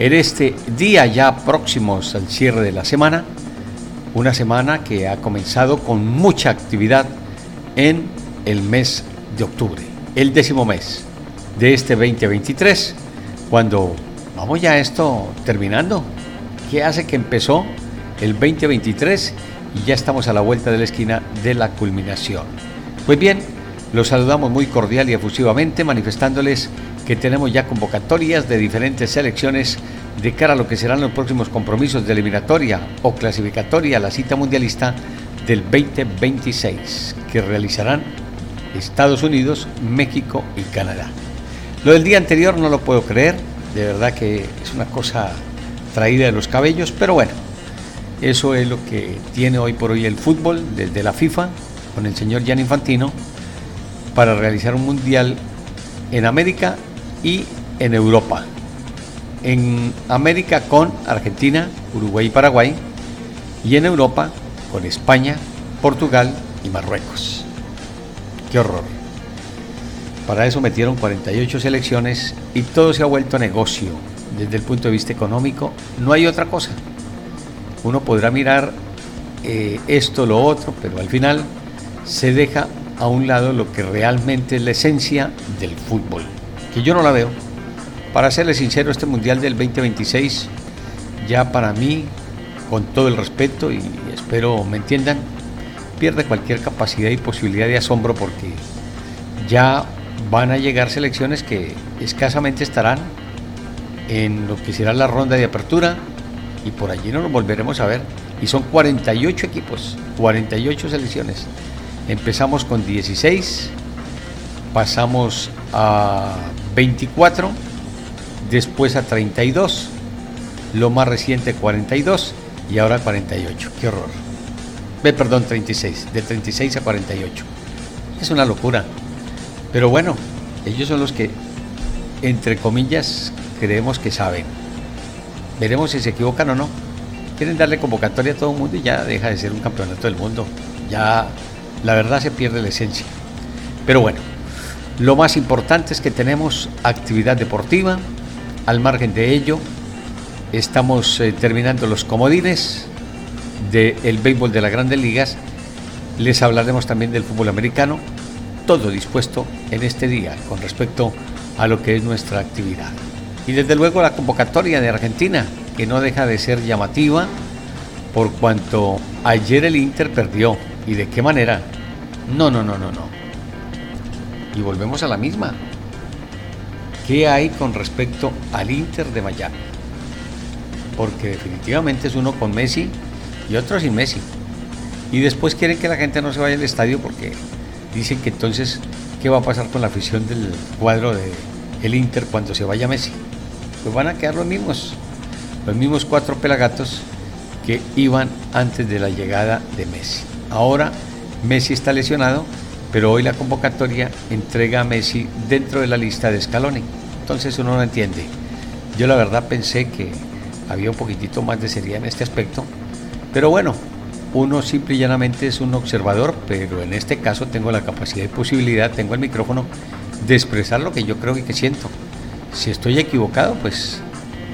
en este día ya próximos al cierre de la semana, una semana que ha comenzado con mucha actividad en el mes de octubre, el décimo mes de este 2023, cuando vamos ya esto terminando. ¿Qué hace que empezó el 2023 y ya estamos a la vuelta de la esquina de la culminación? Pues bien, los saludamos muy cordial y efusivamente manifestándoles que tenemos ya convocatorias de diferentes selecciones de cara a lo que serán los próximos compromisos de eliminatoria o clasificatoria a la cita mundialista del 2026 que realizarán Estados Unidos, México y Canadá. Lo del día anterior no lo puedo creer, de verdad que es una cosa traída de los cabellos, pero bueno, eso es lo que tiene hoy por hoy el fútbol desde la FIFA con el señor Gian Infantino para realizar un mundial en América y en Europa. En América con Argentina, Uruguay y Paraguay. Y en Europa con España, Portugal y Marruecos. Qué horror. Para eso metieron 48 selecciones y todo se ha vuelto negocio desde el punto de vista económico. No hay otra cosa. Uno podrá mirar eh, esto, lo otro, pero al final se deja a un lado lo que realmente es la esencia del fútbol que yo no la veo. Para serle sincero, este Mundial del 2026, ya para mí, con todo el respeto y espero me entiendan, pierde cualquier capacidad y posibilidad de asombro porque ya van a llegar selecciones que escasamente estarán en lo que será la ronda de apertura y por allí no nos volveremos a ver. Y son 48 equipos, 48 selecciones. Empezamos con 16, pasamos a 24, después a 32, lo más reciente 42 y ahora 48. Qué horror. Ve, perdón, 36, de 36 a 48. Es una locura. Pero bueno, ellos son los que, entre comillas, creemos que saben. Veremos si se equivocan o no. Quieren darle convocatoria a todo el mundo y ya deja de ser un campeonato del mundo. Ya la verdad se pierde la esencia. Pero bueno, lo más importante es que tenemos actividad deportiva. Al margen de ello, estamos eh, terminando los comodines del béisbol de las grandes ligas. Les hablaremos también del fútbol americano. Todo dispuesto en este día con respecto a lo que es nuestra actividad. Y desde luego la convocatoria de Argentina, que no deja de ser llamativa por cuanto ayer el Inter perdió. ¿Y de qué manera? No, no, no, no, no. Y volvemos a la misma. ¿Qué hay con respecto al Inter de Miami? Porque definitivamente es uno con Messi y otro sin Messi. Y después quieren que la gente no se vaya al estadio porque dicen que entonces, ¿qué va a pasar con la afición del cuadro de Inter cuando se vaya Messi? Pues van a quedar los mismos, los mismos cuatro pelagatos que iban antes de la llegada de Messi. Ahora Messi está lesionado pero hoy la convocatoria entrega a Messi dentro de la lista de Scaloni. Entonces uno no entiende. Yo la verdad pensé que había un poquitito más de seriedad en este aspecto, pero bueno, uno simple y llanamente es un observador, pero en este caso tengo la capacidad y posibilidad, tengo el micrófono de expresar lo que yo creo y que siento. Si estoy equivocado, pues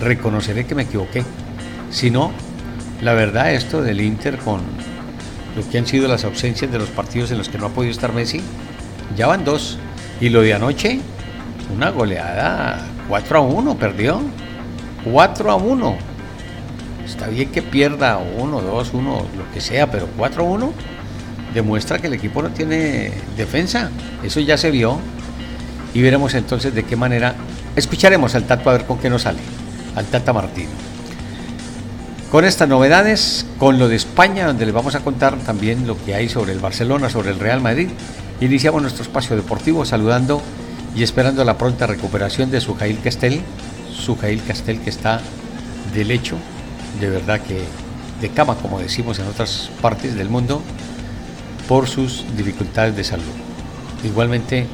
reconoceré que me equivoqué. Si no, la verdad esto del Inter con lo que han sido las ausencias de los partidos en los que no ha podido estar Messi, ya van dos. Y lo de anoche, una goleada 4 a 1, perdió. 4 a 1. Está bien que pierda 1, 2, 1, lo que sea, pero 4 a 1 demuestra que el equipo no tiene defensa. Eso ya se vio. Y veremos entonces de qué manera. Escucharemos al Tato a ver con qué nos sale. Al Tata Martino. Con estas novedades, con lo de España, donde les vamos a contar también lo que hay sobre el Barcelona, sobre el Real Madrid, iniciamos nuestro espacio deportivo saludando y esperando la pronta recuperación de Sujail Castel, Sujail Castel que está del hecho, de verdad que de cama, como decimos en otras partes del mundo, por sus dificultades de salud. Igualmente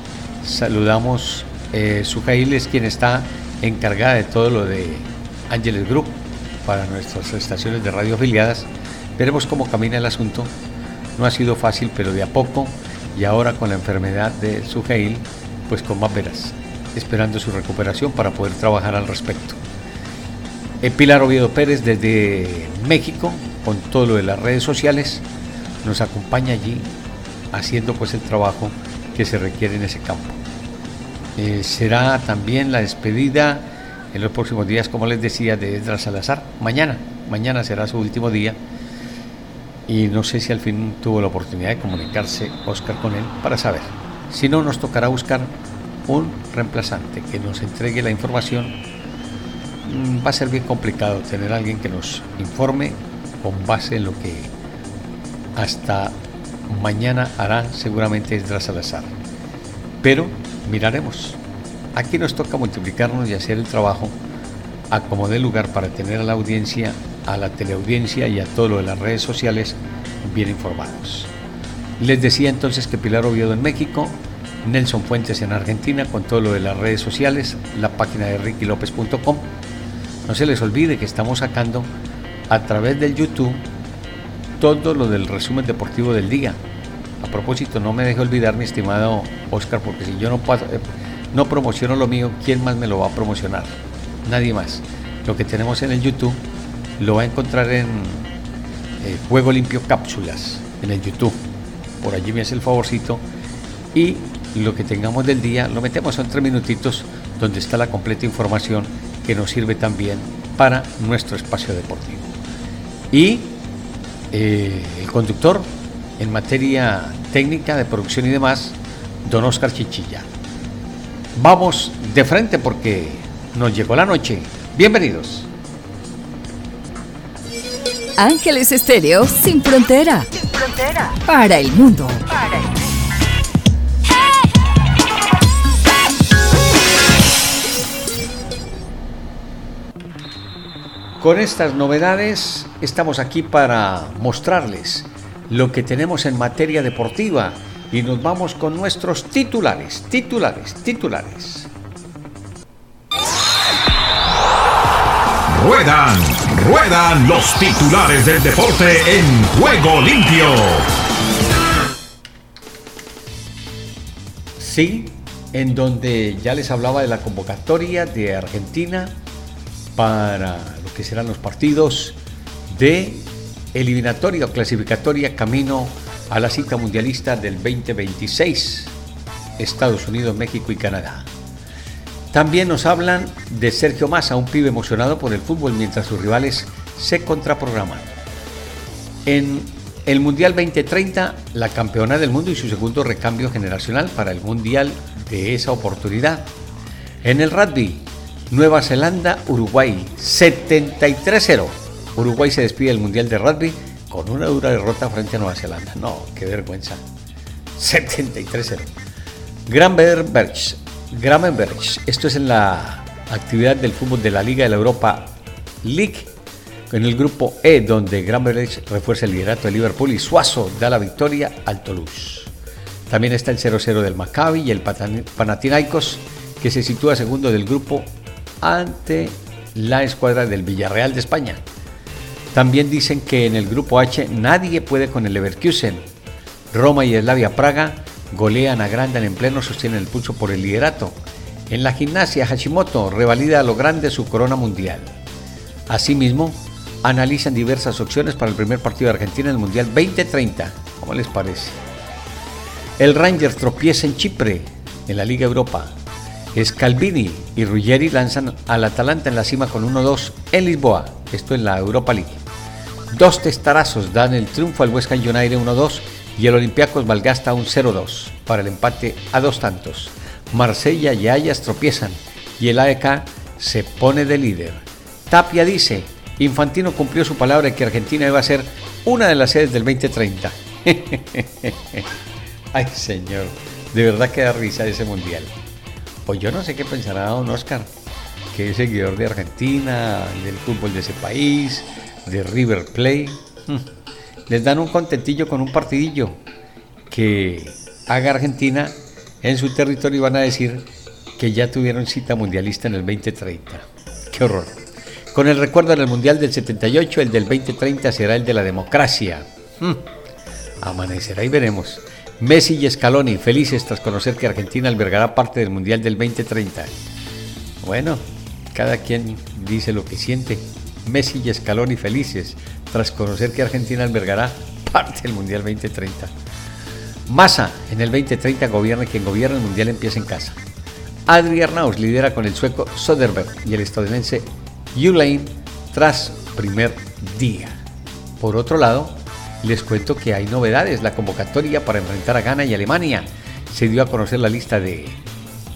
saludamos, eh, Sujail es quien está encargada de todo lo de Ángeles Group para nuestras estaciones de radio afiliadas. Veremos cómo camina el asunto. No ha sido fácil, pero de a poco, y ahora con la enfermedad de Sujail, pues con más veras, esperando su recuperación para poder trabajar al respecto. El Pilar Oviedo Pérez desde México, con todo lo de las redes sociales, nos acompaña allí haciendo pues el trabajo que se requiere en ese campo. Eh, será también la despedida en los próximos días, como les decía, de Edra Salazar. Mañana, mañana será su último día. Y no sé si al fin tuvo la oportunidad de comunicarse Oscar con él para saber. Si no, nos tocará buscar un reemplazante que nos entregue la información. Mm, va a ser bien complicado tener alguien que nos informe con base en lo que hasta mañana hará seguramente Esdra Salazar. Pero miraremos. Aquí nos toca multiplicarnos y hacer el trabajo a como dé lugar para tener a la audiencia, a la teleaudiencia y a todo lo de las redes sociales bien informados. Les decía entonces que Pilar Oviedo en México, Nelson Fuentes en Argentina con todo lo de las redes sociales, la página de rickylopez.com. No se les olvide que estamos sacando a través del YouTube todo lo del resumen deportivo del día. A propósito, no me deje olvidar, mi estimado Oscar, porque si yo no, eh, no promociono lo mío, ¿quién más me lo va a promocionar? Nadie más. Lo que tenemos en el YouTube lo va a encontrar en eh, Juego Limpio Cápsulas, en el YouTube. Por allí me hace el favorcito. Y lo que tengamos del día lo metemos en tres minutitos donde está la completa información que nos sirve también para nuestro espacio deportivo. Y eh, el conductor en materia técnica de producción y demás, don Oscar Chichilla. Vamos de frente porque nos llegó la noche. Bienvenidos. Ángeles Estéreo sin frontera. Sin frontera. Para el mundo. Para el mundo. Con estas novedades estamos aquí para mostrarles lo que tenemos en materia deportiva y nos vamos con nuestros titulares, titulares, titulares. Ruedan, ruedan los titulares del deporte en juego limpio. Sí, en donde ya les hablaba de la convocatoria de Argentina para lo que serán los partidos de eliminatoria o clasificatoria camino a la cita mundialista del 2026, Estados Unidos, México y Canadá. También nos hablan de Sergio Massa, un pibe emocionado por el fútbol mientras sus rivales se contraprograman. En el Mundial 2030, la campeona del mundo y su segundo recambio generacional para el Mundial de esa oportunidad. En el rugby, Nueva Zelanda, Uruguay, 73-0. Uruguay se despide del Mundial de Rugby con una dura derrota frente a Nueva Zelanda. No, qué vergüenza. 73-0. Gravenberg, esto es en la actividad del fútbol de la Liga de la Europa League, en el grupo E, donde Gravenberg refuerza el liderato de Liverpool y Suazo da la victoria al Toulouse. También está el 0-0 del Maccabi y el Panathinaikos, que se sitúa segundo del grupo ante la escuadra del Villarreal de España. También dicen que en el grupo H nadie puede con el Leverkusen. Roma y Slavia Praga golean, agrandan en pleno, sostienen el pulso por el liderato. En la gimnasia, Hashimoto revalida a lo grande su corona mundial. Asimismo, analizan diversas opciones para el primer partido de Argentina en el Mundial 2030. ¿Cómo les parece? El Rangers tropieza en Chipre, en la Liga Europa. Scalvini y Ruggeri lanzan al Atalanta en la cima con 1-2 en Lisboa, esto en la Europa League. Dos testarazos dan el triunfo al West Ham United 1-2 y el Olympiacos Valgasta un 0-2 para el empate a dos tantos. Marsella y Ayas tropiezan y el AEK se pone de líder. Tapia dice, Infantino cumplió su palabra de que Argentina iba a ser una de las sedes del 2030. Ay señor, de verdad que da risa ese mundial. Pues yo no sé qué pensará don Oscar, que es seguidor de Argentina, del fútbol de ese país, de River Plate, hmm, les dan un contentillo con un partidillo que haga Argentina en su territorio y van a decir que ya tuvieron cita mundialista en el 2030. Qué horror. Con el recuerdo del Mundial del 78, el del 2030 será el de la democracia. Hmm. Amanecerá y veremos. Messi y Scaloni felices tras conocer que Argentina albergará parte del Mundial del 2030. Bueno, cada quien dice lo que siente. Messi y Scaloni felices tras conocer que Argentina albergará parte del Mundial 2030. Massa en el 2030 gobierna quien gobierna el Mundial empieza en casa. Adri Arnaus lidera con el sueco Soderberg y el estadounidense Ulaine tras primer día. Por otro lado, les cuento que hay novedades. La convocatoria para enfrentar a Ghana y Alemania se dio a conocer la lista de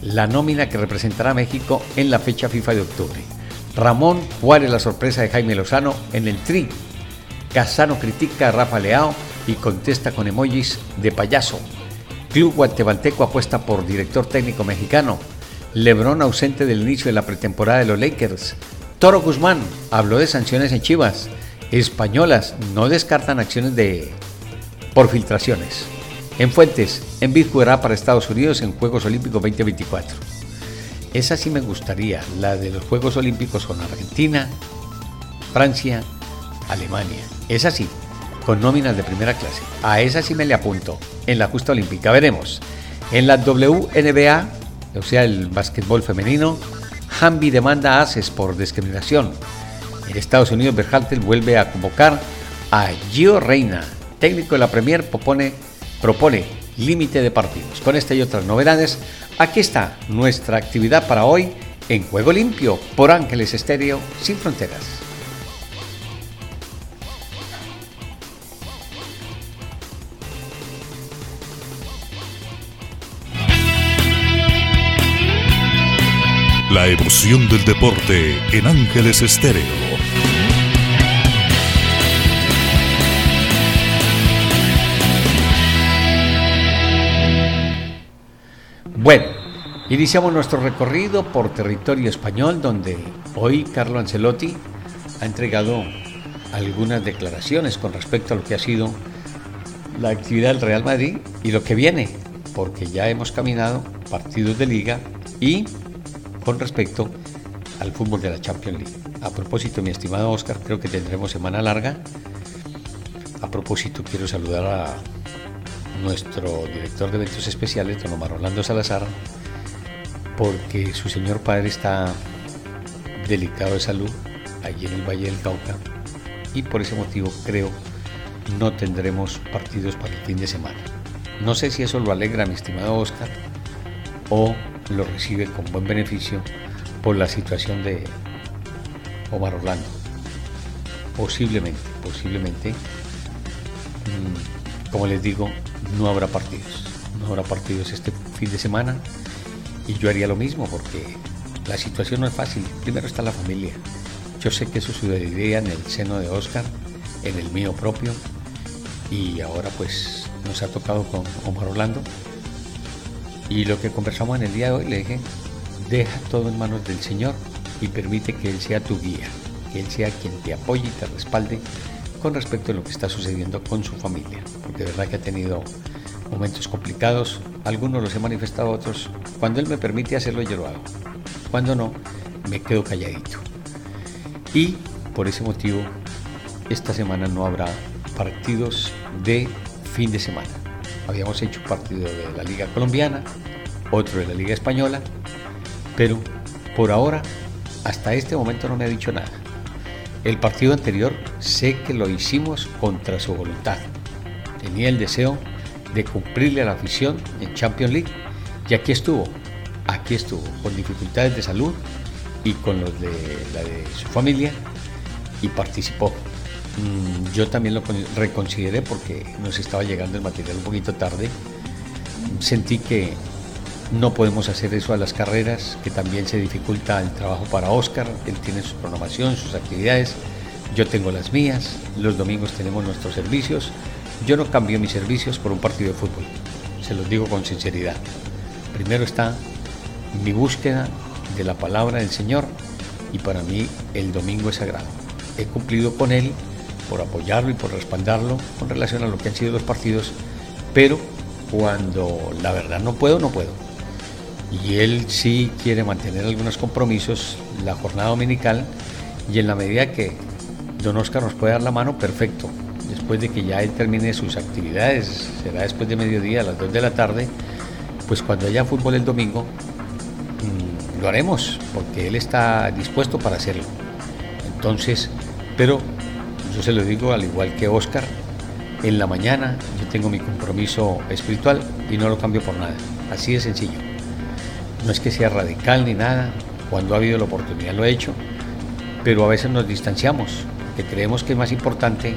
la nómina que representará a México en la fecha FIFA de octubre. Ramón Juárez, la sorpresa de Jaime Lozano en el tri. Casano critica a Rafa Leao y contesta con emojis de payaso. Club Guatemalteco apuesta por director técnico mexicano. Lebron ausente del inicio de la pretemporada de los Lakers. Toro Guzmán habló de sanciones en Chivas. Españolas no descartan acciones de por filtraciones. En Fuentes, en jugará para Estados Unidos en Juegos Olímpicos 2024. Esa sí me gustaría, la de los Juegos Olímpicos con Argentina, Francia, Alemania. Esa sí, con nóminas de primera clase. A esa sí me le apunto. En la justa olímpica veremos. En la WNBA, o sea, el básquetbol femenino, Hamby demanda a ACES por discriminación. En Estados Unidos, Berhalter vuelve a convocar a Gio Reina. Técnico de la Premier propone, propone límite de partidos. Con esta y otras novedades, aquí está nuestra actividad para hoy en Juego Limpio por Ángeles Estéreo Sin Fronteras. La emoción del deporte en Ángeles Estéreo. Bueno, iniciamos nuestro recorrido por territorio español donde hoy Carlo Ancelotti ha entregado algunas declaraciones con respecto a lo que ha sido la actividad del Real Madrid y lo que viene, porque ya hemos caminado partidos de liga y con respecto al fútbol de la Champions League. A propósito, mi estimado Oscar, creo que tendremos semana larga. A propósito, quiero saludar a nuestro director de eventos especiales, don Omar Orlando Salazar, porque su señor padre está delicado de salud allí en el Valle del Cauca y por ese motivo creo no tendremos partidos para el fin de semana. No sé si eso lo alegra mi estimado Oscar o lo recibe con buen beneficio por la situación de Omar Orlando. Posiblemente, posiblemente, mm, como les digo, no habrá partidos. No habrá partidos este fin de semana y yo haría lo mismo porque la situación no es fácil. Primero está la familia. Yo sé que eso sucedería en el seno de Oscar, en el mío propio y ahora pues nos ha tocado con Omar Orlando y lo que conversamos en el día de hoy, le dije, deja todo en manos del Señor y permite que Él sea tu guía, que Él sea quien te apoye y te respalde con respecto a lo que está sucediendo con su familia, porque de verdad que ha tenido momentos complicados, algunos los he manifestado, otros, cuando Él me permite hacerlo yo lo hago, cuando no, me quedo calladito. Y por ese motivo, esta semana no habrá partidos de fin de semana. Habíamos hecho partido de la Liga Colombiana, otro de la Liga Española, pero por ahora, hasta este momento no me ha dicho nada. El partido anterior sé que lo hicimos contra su voluntad. Tenía el deseo de cumplirle a la afición en Champions League y aquí estuvo, aquí estuvo, con dificultades de salud y con los de la de su familia y participó. Mm, yo también lo reconsideré porque nos estaba llegando el material un poquito tarde. Sentí que no podemos hacer eso a las carreras, que también se dificulta el trabajo para Oscar. Él tiene su programación, sus actividades. Yo tengo las mías. Los domingos tenemos nuestros servicios. Yo no cambio mis servicios por un partido de fútbol. Se los digo con sinceridad. Primero está mi búsqueda de la palabra del Señor y para mí el domingo es sagrado he cumplido con él por apoyarlo y por respaldarlo con relación a lo que han sido los partidos, pero cuando la verdad no puedo, no puedo. Y él sí quiere mantener algunos compromisos, la jornada dominical, y en la medida que don Oscar nos puede dar la mano, perfecto. Después de que ya él termine sus actividades, será después de mediodía, a las 2 de la tarde, pues cuando haya fútbol el domingo, mm, lo haremos, porque él está dispuesto para hacerlo. Entonces, pero yo se lo digo al igual que Oscar, en la mañana yo tengo mi compromiso espiritual y no lo cambio por nada. Así de sencillo. No es que sea radical ni nada, cuando ha habido la oportunidad lo he hecho, pero a veces nos distanciamos, que creemos que es más importante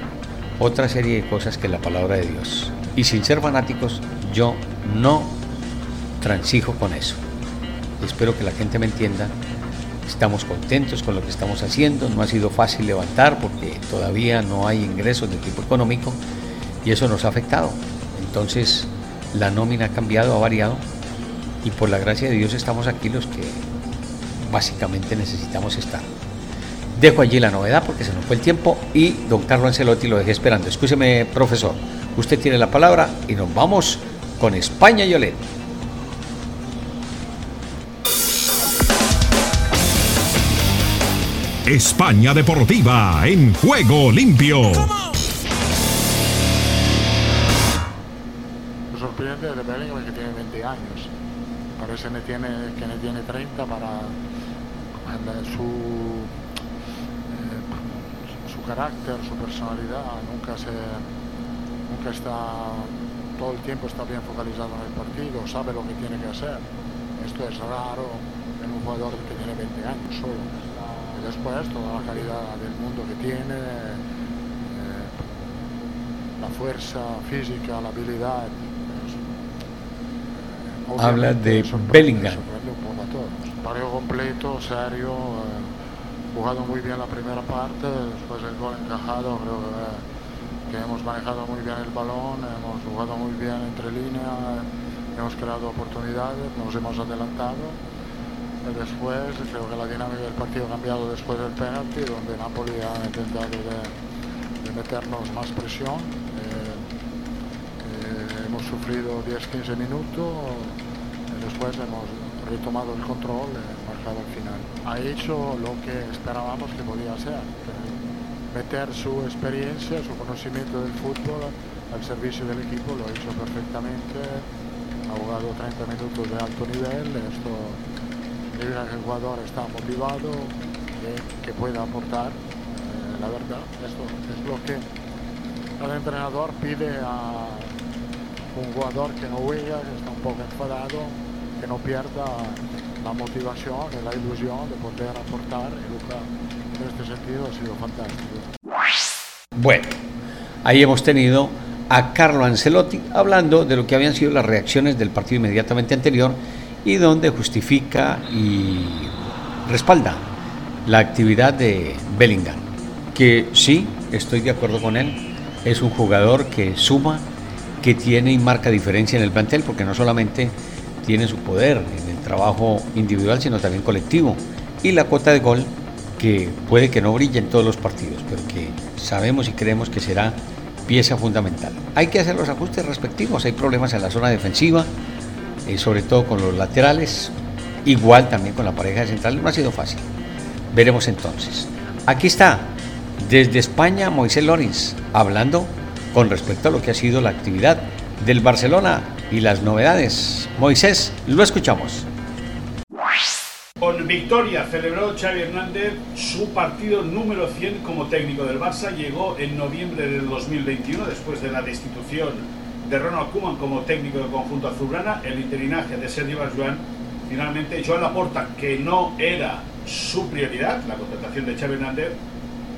otra serie de cosas que la palabra de Dios. Y sin ser fanáticos, yo no transijo con eso. Espero que la gente me entienda. Estamos contentos con lo que estamos haciendo. No ha sido fácil levantar porque todavía no hay ingresos de tipo económico y eso nos ha afectado. Entonces, la nómina ha cambiado, ha variado y por la gracia de Dios estamos aquí los que básicamente necesitamos estar. Dejo allí la novedad porque se nos fue el tiempo y don Carlos Ancelotti lo dejé esperando. Escúcheme, profesor, usted tiene la palabra y nos vamos con España y Olet. España Deportiva en juego limpio. sorprende de Bellingham que tiene 20 años parece que tiene, que ne tiene 30 para su, eh, su carácter, su personalidad, nunca, se, nunca está, todo el tiempo está bien focalizado en el partido, sabe lo que tiene que hacer. Esto es raro en un jugador que tiene 20 años solo. Después toda la calidad del mundo que tiene, eh, la fuerza física, la habilidad, habla de Bellingham. Partido completo, serio, eh, jugado muy bien la primera parte, después el gol encajado, creo que, eh, que, hemos manejado muy bien el balón, hemos jugado muy bien entre líneas, hemos creado oportunidades, nos hemos adelantado. Y después creo que la dinámica del partido ha cambiado después del penalti, donde Napoli ha intentado de, de meternos más presión hemos sufrido 10-15 minutos, después hemos retomado el control y marcado al final. Ha hecho lo que esperábamos que podía hacer, meter su experiencia, su conocimiento del fútbol al servicio del equipo, lo ha hecho perfectamente, ha jugado 30 minutos de alto nivel, esto significa que el jugador está motivado, que, que pueda aportar, eh, la verdad, esto es lo que el entrenador pide a un jugador que no juega, que está un poco enfadado, que no pierda la motivación y la ilusión de poder aportar y Luca en este sentido ha sido fantástico. Bueno, ahí hemos tenido a Carlo Ancelotti hablando de lo que habían sido las reacciones del partido inmediatamente anterior y donde justifica y respalda la actividad de Bellingham, que sí, estoy de acuerdo con él, es un jugador que suma que tiene y marca diferencia en el plantel, porque no solamente tiene su poder en el trabajo individual, sino también colectivo. Y la cuota de gol, que puede que no brille en todos los partidos, pero que sabemos y creemos que será pieza fundamental. Hay que hacer los ajustes respectivos, hay problemas en la zona defensiva, eh, sobre todo con los laterales, igual también con la pareja de central, no ha sido fácil. Veremos entonces. Aquí está, desde España, Moisés Lorenz, hablando con respecto a lo que ha sido la actividad del Barcelona y las novedades. Moisés, lo escuchamos. Con victoria celebró Xavi Hernández su partido número 100 como técnico del Barça. Llegó en noviembre del 2021 después de la destitución de Ronald Koeman como técnico del conjunto azulgrana, el interinaje de Sergio Barjuan. Finalmente, Joan Laporta, que no era su prioridad, la contratación de Xavi Hernández,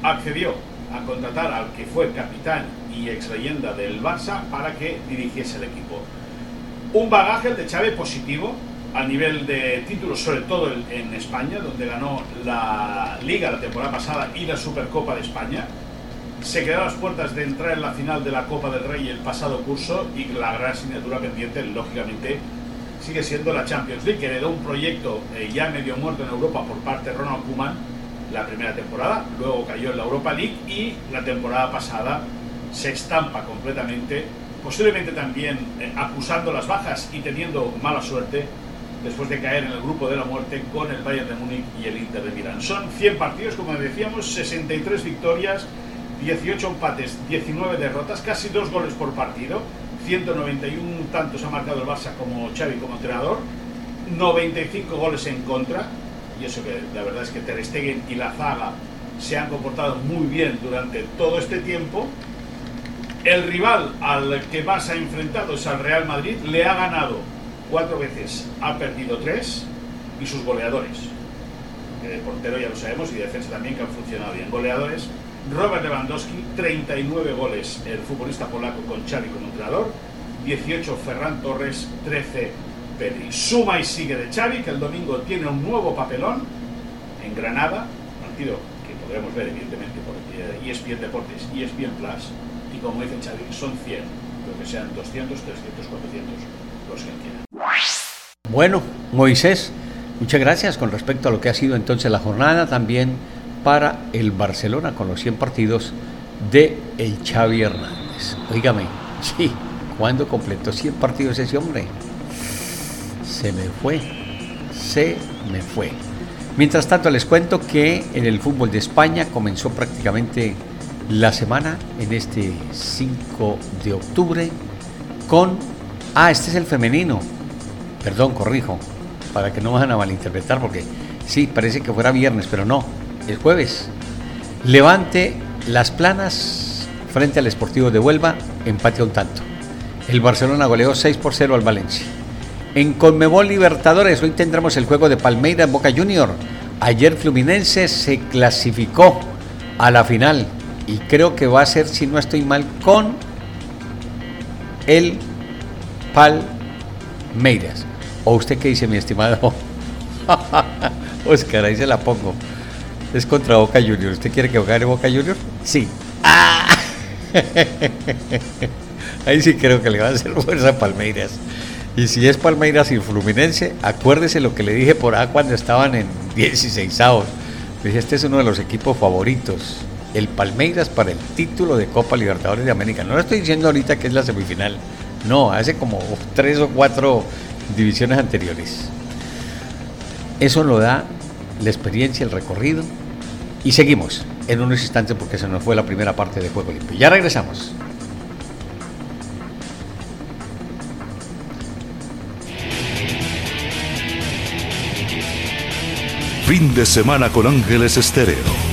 accedió a contratar al que fue capitán y ex leyenda del Barça para que dirigiese el equipo. Un bagaje el de Chávez positivo a nivel de títulos, sobre todo en España, donde ganó la Liga la temporada pasada y la Supercopa de España. Se quedó a las puertas de entrar en la final de la Copa del Rey el pasado curso y la gran asignatura pendiente, lógicamente, sigue siendo la Champions League, que heredó un proyecto eh, ya medio muerto en Europa por parte de Ronald Koeman la primera temporada, luego cayó en la Europa League y la temporada pasada se estampa completamente, posiblemente también eh, acusando las bajas y teniendo mala suerte después de caer en el grupo de la muerte con el Bayern de Múnich y el Inter de Milán. Son 100 partidos, como decíamos, 63 victorias, 18 empates, 19 derrotas, casi dos goles por partido, 191 tantos ha marcado el Barça como Xavi como entrenador, 95 goles en contra, y eso que la verdad es que Ter Stegen y la zaga se han comportado muy bien durante todo este tiempo. El rival al que más ha enfrentado es al Real Madrid, le ha ganado cuatro veces, ha perdido tres, y sus goleadores, de portero ya lo sabemos, y de defensa también que han funcionado bien. Goleadores, Robert Lewandowski, 39 goles el futbolista polaco con Xavi como entrenador, 18 Ferran Torres, 13 Pedri. Suma y sigue de Xavi, que el domingo tiene un nuevo papelón en Granada, partido que podremos ver evidentemente por ESPN Deportes y ESPN Plus, como dice Xavi, son 100, lo que sean 200, 300, 400, los que quieran. Bueno, Moisés, muchas gracias con respecto a lo que ha sido entonces la jornada también para el Barcelona con los 100 partidos de el Xavi Hernández. Oígame, sí, ¿cuándo completó 100 partidos ese hombre? Se me fue, se me fue. Mientras tanto les cuento que en el fútbol de España comenzó prácticamente la semana en este 5 de octubre con... Ah, este es el femenino. Perdón, corrijo, para que no vayan a malinterpretar porque sí, parece que fuera viernes, pero no, el jueves. Levante las planas frente al Esportivo de Huelva, empate a un tanto. El Barcelona goleó 6 por 0 al Valencia. En Conmebol Libertadores, hoy tendremos el juego de Palmeiras Boca Junior. Ayer Fluminense se clasificó a la final y creo que va a ser, si no estoy mal, con el Palmeiras. ¿O usted qué dice, mi estimado? Oscar, ahí se la pongo. Es contra Boca Junior. ¿Usted quiere que gane Boca Junior? Sí. ¡Ah! Ahí sí creo que le va a hacer fuerza a Palmeiras. Y si es Palmeiras y Fluminense, acuérdese lo que le dije por ahí cuando estaban en 16 avos. Dije, este es uno de los equipos favoritos. El Palmeiras para el título de Copa Libertadores de América. No lo estoy diciendo ahorita que es la semifinal. No, hace como tres o cuatro divisiones anteriores. Eso lo da la experiencia, el recorrido. Y seguimos en unos instantes porque se nos fue la primera parte de Juego Limpio. Ya regresamos. Fin de semana con Ángeles Estéreo.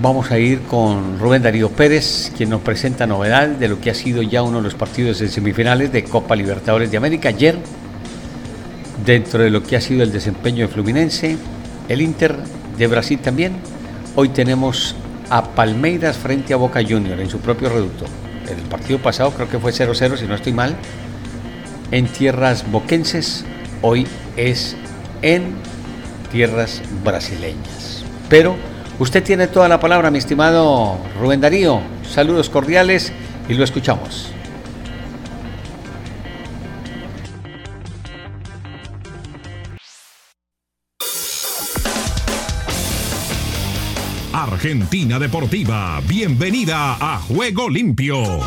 Vamos a ir con Rubén Darío Pérez, quien nos presenta novedad de lo que ha sido ya uno de los partidos de semifinales de Copa Libertadores de América. Ayer, dentro de lo que ha sido el desempeño de Fluminense, el Inter de Brasil también. Hoy tenemos a Palmeiras frente a Boca Junior en su propio reducto. El partido pasado creo que fue 0-0, si no estoy mal, en tierras boquenses hoy es en tierras brasileñas. Pero usted tiene toda la palabra, mi estimado Rubén Darío. Saludos cordiales y lo escuchamos. Argentina Deportiva, bienvenida a Juego Limpio.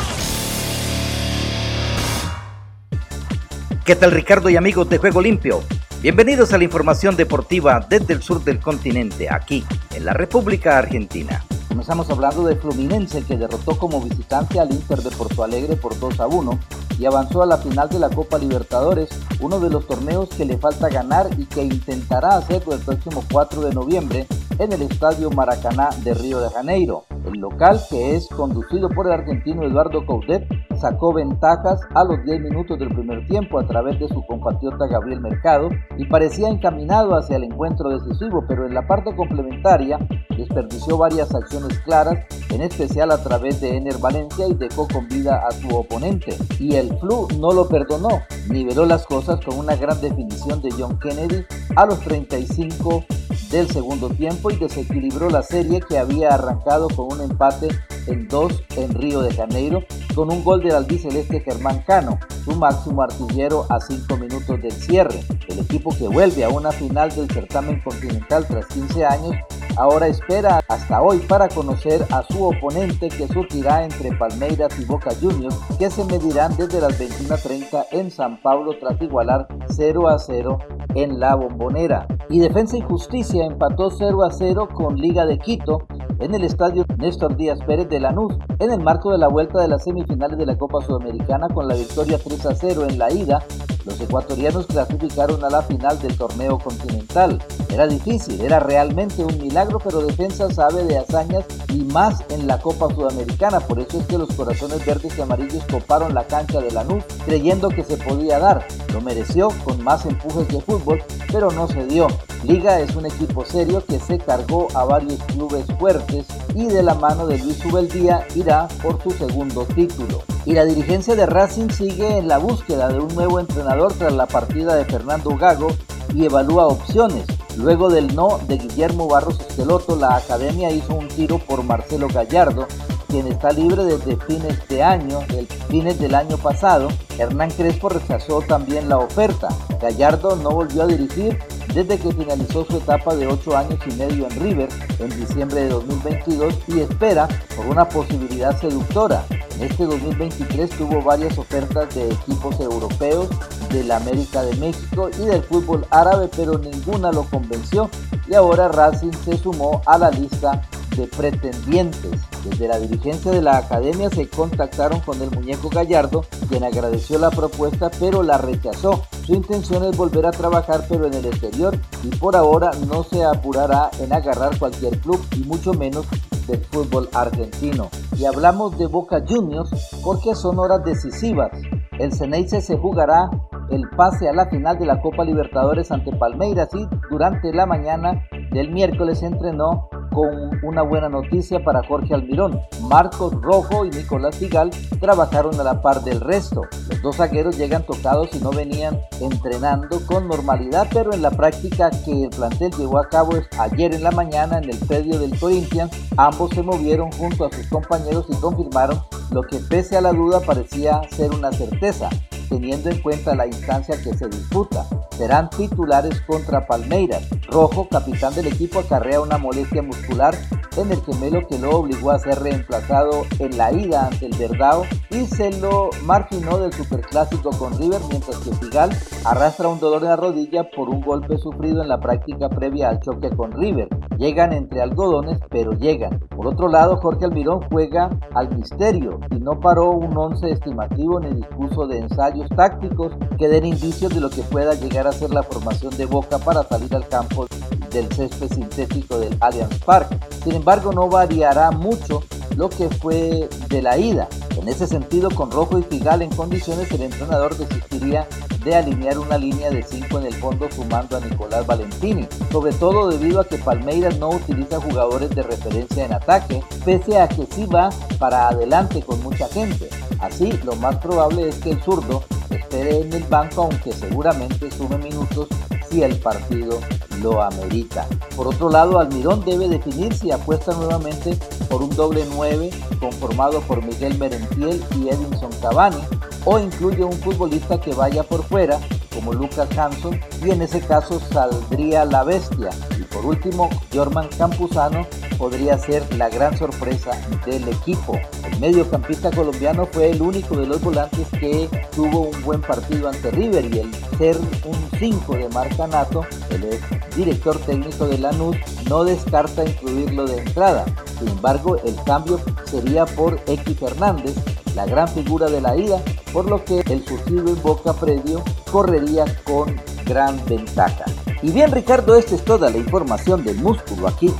¿Qué tal Ricardo y amigos de Juego Limpio? Bienvenidos a la información deportiva desde el sur del continente, aquí, en la República Argentina. Comenzamos hablando de Fluminense que derrotó como visitante al Inter de Porto Alegre por 2 a 1 y avanzó a la final de la Copa Libertadores, uno de los torneos que le falta ganar y que intentará hacerlo el próximo 4 de noviembre en el Estadio Maracaná de Río de Janeiro. El local, que es conducido por el argentino Eduardo Coudet, sacó ventajas a los 10 minutos del primer tiempo a través de su compatriota Gabriel Mercado y parecía encaminado hacia el encuentro decisivo, pero en la parte complementaria desperdició varias acciones claras, en especial a través de Ener Valencia y dejó con vida a su oponente. Y el Flu no lo perdonó, niveló las cosas con una gran definición de John Kennedy a los 35 del segundo tiempo y desequilibró la serie que había arrancado con un empate en dos en Río de Janeiro con un gol del albiceleste Germán Cano, su máximo artillero a 5 minutos del cierre. El equipo que vuelve a una final del certamen continental tras 15 años ahora espera hasta hoy para conocer a su oponente que surgirá entre Palmeiras y Boca Juniors, que se medirán desde las 21.30 en San Pablo tras igualar 0 a 0 en la bombonera. Y Defensa y Justicia empató 0 a 0 con Liga de Quito en el estadio Néstor Díaz Pérez de Lanús, en el marco de la vuelta de las semifinales de la Copa Sudamericana con la victoria 3 a 0 en la ida. Los ecuatorianos clasificaron a la final del torneo continental. Era difícil, era realmente un milagro, pero Defensa sabe de hazañas y más en la Copa Sudamericana. Por eso es que los corazones verdes y amarillos coparon la cancha de Lanús creyendo que se podía dar. Lo mereció con más empujes de fútbol, pero no se dio. Liga es un equipo serio que se cargó a varios clubes fuertes y de la mano de Luis Ubeldía irá por su segundo título. Y la dirigencia de Racing sigue en la búsqueda de un nuevo entrenador tras la partida de Fernando Gago y evalúa opciones. Luego del no de Guillermo Barros Esqueloto, la academia hizo un tiro por Marcelo Gallardo, quien está libre desde fines de año, del fines del año pasado. Hernán Crespo rechazó también la oferta. Gallardo no volvió a dirigir desde que finalizó su etapa de 8 años y medio en River en diciembre de 2022 y espera por una posibilidad seductora. En este 2023 tuvo varias ofertas de equipos europeos, de la América de México y del fútbol árabe, pero ninguna lo convenció y ahora Racing se sumó a la lista de pretendientes. Desde la dirigencia de la academia se contactaron con el muñeco Gallardo, quien agradeció la propuesta pero la rechazó. Su intención es volver a trabajar pero en el exterior y por ahora no se apurará en agarrar cualquier club y mucho menos del fútbol argentino. Y hablamos de Boca Juniors porque son horas decisivas. El Ceneice se jugará el pase a la final de la Copa Libertadores ante Palmeiras y durante la mañana del miércoles entrenó con una buena noticia para Jorge Almirón. Marcos Rojo y Nicolás Figal trabajaron a la par del resto. Los dos zagueros llegan tocados y no venían entrenando con normalidad, pero en la práctica que el plantel llevó a cabo ayer en la mañana en el predio del Corinthians, ambos se movieron junto a sus compañeros y confirmaron lo que pese a la duda parecía ser una certeza teniendo en cuenta la instancia que se disputa. Serán titulares contra Palmeiras. Rojo, capitán del equipo, acarrea una molestia muscular en el gemelo que lo obligó a ser reemplazado en la ida ante el Verdao y se lo marginó del superclásico con River mientras que Figal arrastra un dolor en la rodilla por un golpe sufrido en la práctica previa al choque con River. Llegan entre algodones pero llegan. Por otro lado Jorge Almirón juega al misterio y no paró un once estimativo ni dispuso de ensayos tácticos que den indicios de lo que pueda llegar a ser la formación de Boca para salir al campo del césped sintético del Allianz Park. Sin embargo, no variará mucho lo que fue de la ida. En ese sentido, con Rojo y Figal en condiciones, el entrenador desistiría de alinear una línea de 5 en el fondo sumando a Nicolás Valentini, sobre todo debido a que Palmeiras no utiliza jugadores de referencia en ataque, pese a que sí va para adelante con mucha gente. Así, lo más probable es que el zurdo espere en el banco, aunque seguramente sume minutos si el partido lo amerita. Por otro lado, Almirón debe definir si apuesta nuevamente por un doble 9 conformado por Miguel Merentiel y Edinson Cavani o incluye un futbolista que vaya por fuera como Lucas Hanson y en ese caso saldría la bestia. Y por último, Jorman Campuzano podría ser la gran sorpresa del equipo. El mediocampista colombiano fue el único de los volantes que tuvo un buen partido ante River y el ser un 5 de marca nato, el director técnico de Lanús, no descarta incluirlo de entrada. Sin embargo, el cambio sería por X Fernández, la gran figura de la ida, por lo que el surgido en Boca Previo correría con gran ventaja. Y bien Ricardo, esta es toda la información del músculo aquí,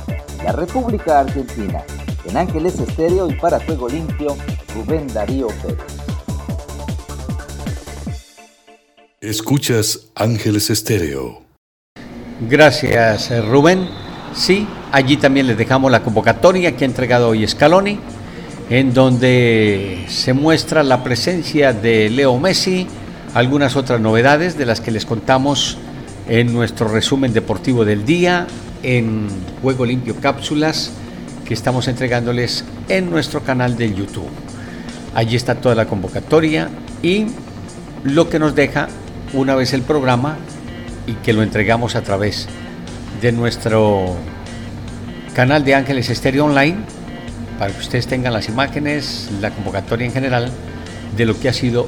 la República Argentina. En Ángeles Estéreo y para Juego Limpio, Rubén Darío Pérez. Escuchas Ángeles Estéreo. Gracias, eh, Rubén. Sí, allí también les dejamos la convocatoria que ha entregado hoy Scaloni en donde se muestra la presencia de Leo Messi, algunas otras novedades de las que les contamos en nuestro resumen deportivo del día, en Juego Limpio Cápsulas, que estamos entregándoles en nuestro canal de YouTube. Allí está toda la convocatoria y lo que nos deja una vez el programa y que lo entregamos a través de nuestro canal de Ángeles Estéreo Online para que ustedes tengan las imágenes, la convocatoria en general de lo que ha sido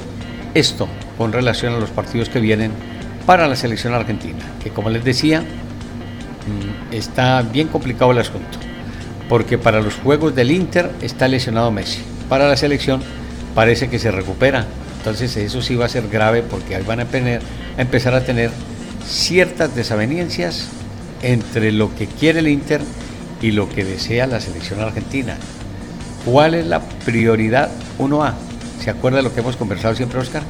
esto con relación a los partidos que vienen para la selección argentina, que como les decía, está bien complicado el asunto, porque para los juegos del Inter está lesionado Messi, para la selección parece que se recupera, entonces eso sí va a ser grave porque ahí van a empezar a tener ciertas desavenencias entre lo que quiere el Inter y lo que desea la selección argentina. ¿Cuál es la prioridad 1A? ¿Se acuerda de lo que hemos conversado siempre, Oscar?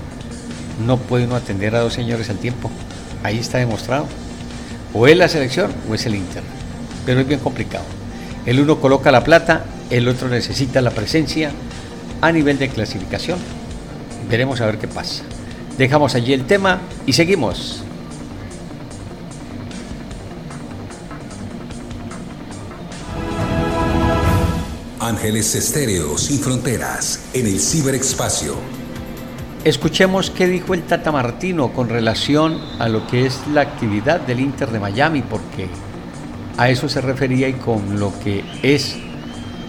No puede uno atender a dos señores al tiempo. Ahí está demostrado. O es la selección o es el Inter. Pero es bien complicado. El uno coloca la plata, el otro necesita la presencia a nivel de clasificación. Veremos a ver qué pasa. Dejamos allí el tema y seguimos. Ángeles Estéreo sin fronteras en el ciberespacio. Escuchemos qué dijo el Tata Martino con relación a lo que es la actividad del Inter de Miami, porque a eso se refería y con lo que es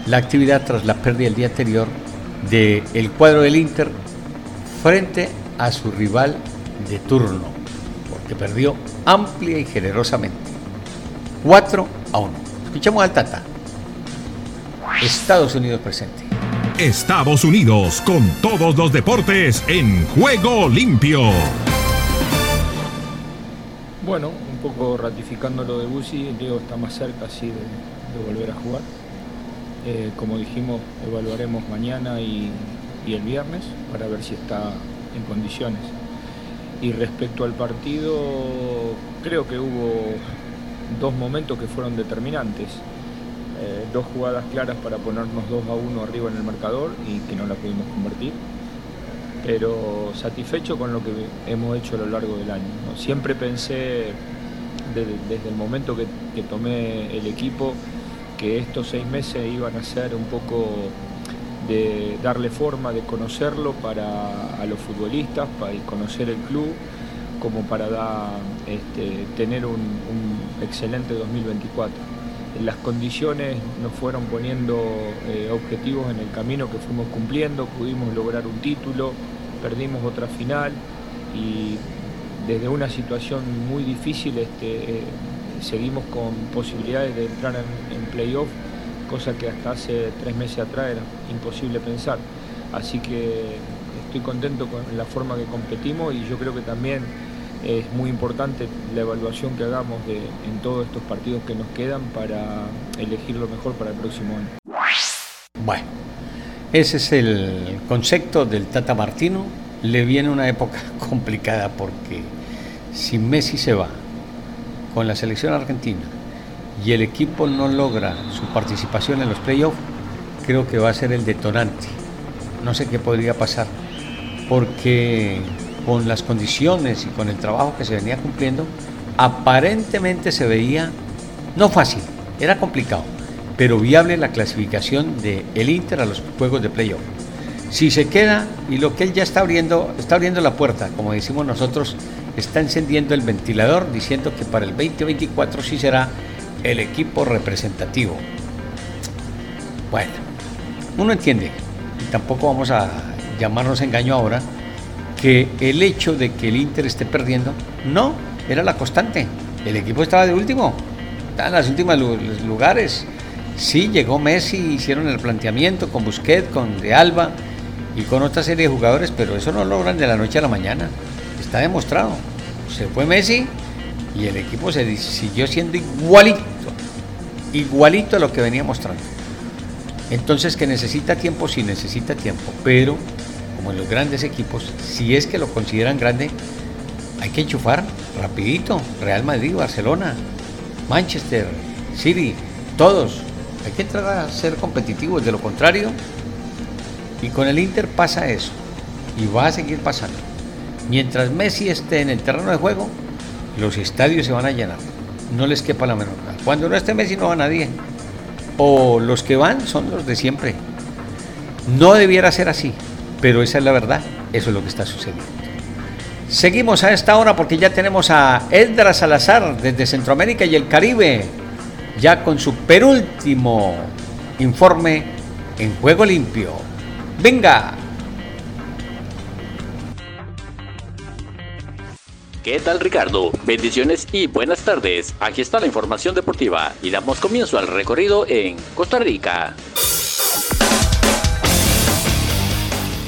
la actividad tras la pérdida el día anterior del el cuadro del Inter frente a su rival de turno, porque perdió amplia y generosamente. 4 a 1. Escuchemos al Tata. Estados Unidos presente. Estados Unidos con todos los deportes en juego limpio. Bueno, un poco ratificando lo de Busi, Diego está más cerca así de, volver a jugar. Eh, como dijimos, evaluaremos mañana y, y el viernes para ver si está en condiciones. Y respecto al partido, creo que hubo dos momentos que fueron determinantes. Eh, dos jugadas claras para ponernos 2 a 1 arriba en el marcador y que no la pudimos convertir. Pero satisfecho con lo que hemos hecho a lo largo del año. Siempre pensé desde, el momento que, tomé el equipo que estos seis meses iban a ser un poco de darle forma, de conocerlo para a los futbolistas, para conocer el club, como para este, tener un excelente 2024 las condiciones nos fueron poniendo eh, objetivos en el camino que fuimos cumpliendo, pudimos lograr un título, perdimos otra final y desde una situación muy difícil este, eh, seguimos con posibilidades de entrar en, en playoff, cosa que hasta hace tres meses atrás era imposible pensar. Así que estoy contento con la forma que competimos y yo creo que también es muy importante la evaluación que hagamos de, en todos estos partidos que nos quedan para elegir lo mejor para el próximo año. Bueno, ese es el concepto del Tata Martino. Le viene una época complicada porque si Messi se va con la selección argentina y el equipo no logra su participación en los playoffs, creo que va a ser el detonante. No sé qué podría pasar porque con las condiciones y con el trabajo que se venía cumpliendo, aparentemente se veía no fácil, era complicado, pero viable la clasificación de el Inter a los juegos de playoff. Si se queda y lo que él ya está abriendo, está abriendo la puerta, como decimos nosotros, está encendiendo el ventilador diciendo que para el 2024 sí será el equipo representativo. Bueno, uno entiende, y tampoco vamos a llamarnos engaño ahora, el hecho de que el Inter esté perdiendo, no, era la constante. El equipo estaba de último, estaba en los últimos lugares. Sí, llegó Messi, hicieron el planteamiento con Busquets, con De Alba y con otra serie de jugadores, pero eso no lo logran de la noche a la mañana. Está demostrado. Se fue Messi y el equipo se siguió siendo igualito, igualito a lo que venía mostrando. Entonces que necesita tiempo, sí necesita tiempo, pero en los grandes equipos, si es que lo consideran grande, hay que enchufar rapidito. Real Madrid, Barcelona, Manchester, City, todos. Hay que entrar a ser competitivos, de lo contrario. Y con el Inter pasa eso. Y va a seguir pasando. Mientras Messi esté en el terreno de juego, los estadios se van a llenar. No les quepa la menor. Cuando no esté Messi no va nadie. O los que van son los de siempre. No debiera ser así pero esa es la verdad, eso es lo que está sucediendo. Seguimos a esta hora porque ya tenemos a Eldra Salazar desde Centroamérica y el Caribe, ya con su penúltimo informe en Juego Limpio. Venga. ¿Qué tal Ricardo? Bendiciones y buenas tardes. Aquí está la información deportiva y damos comienzo al recorrido en Costa Rica.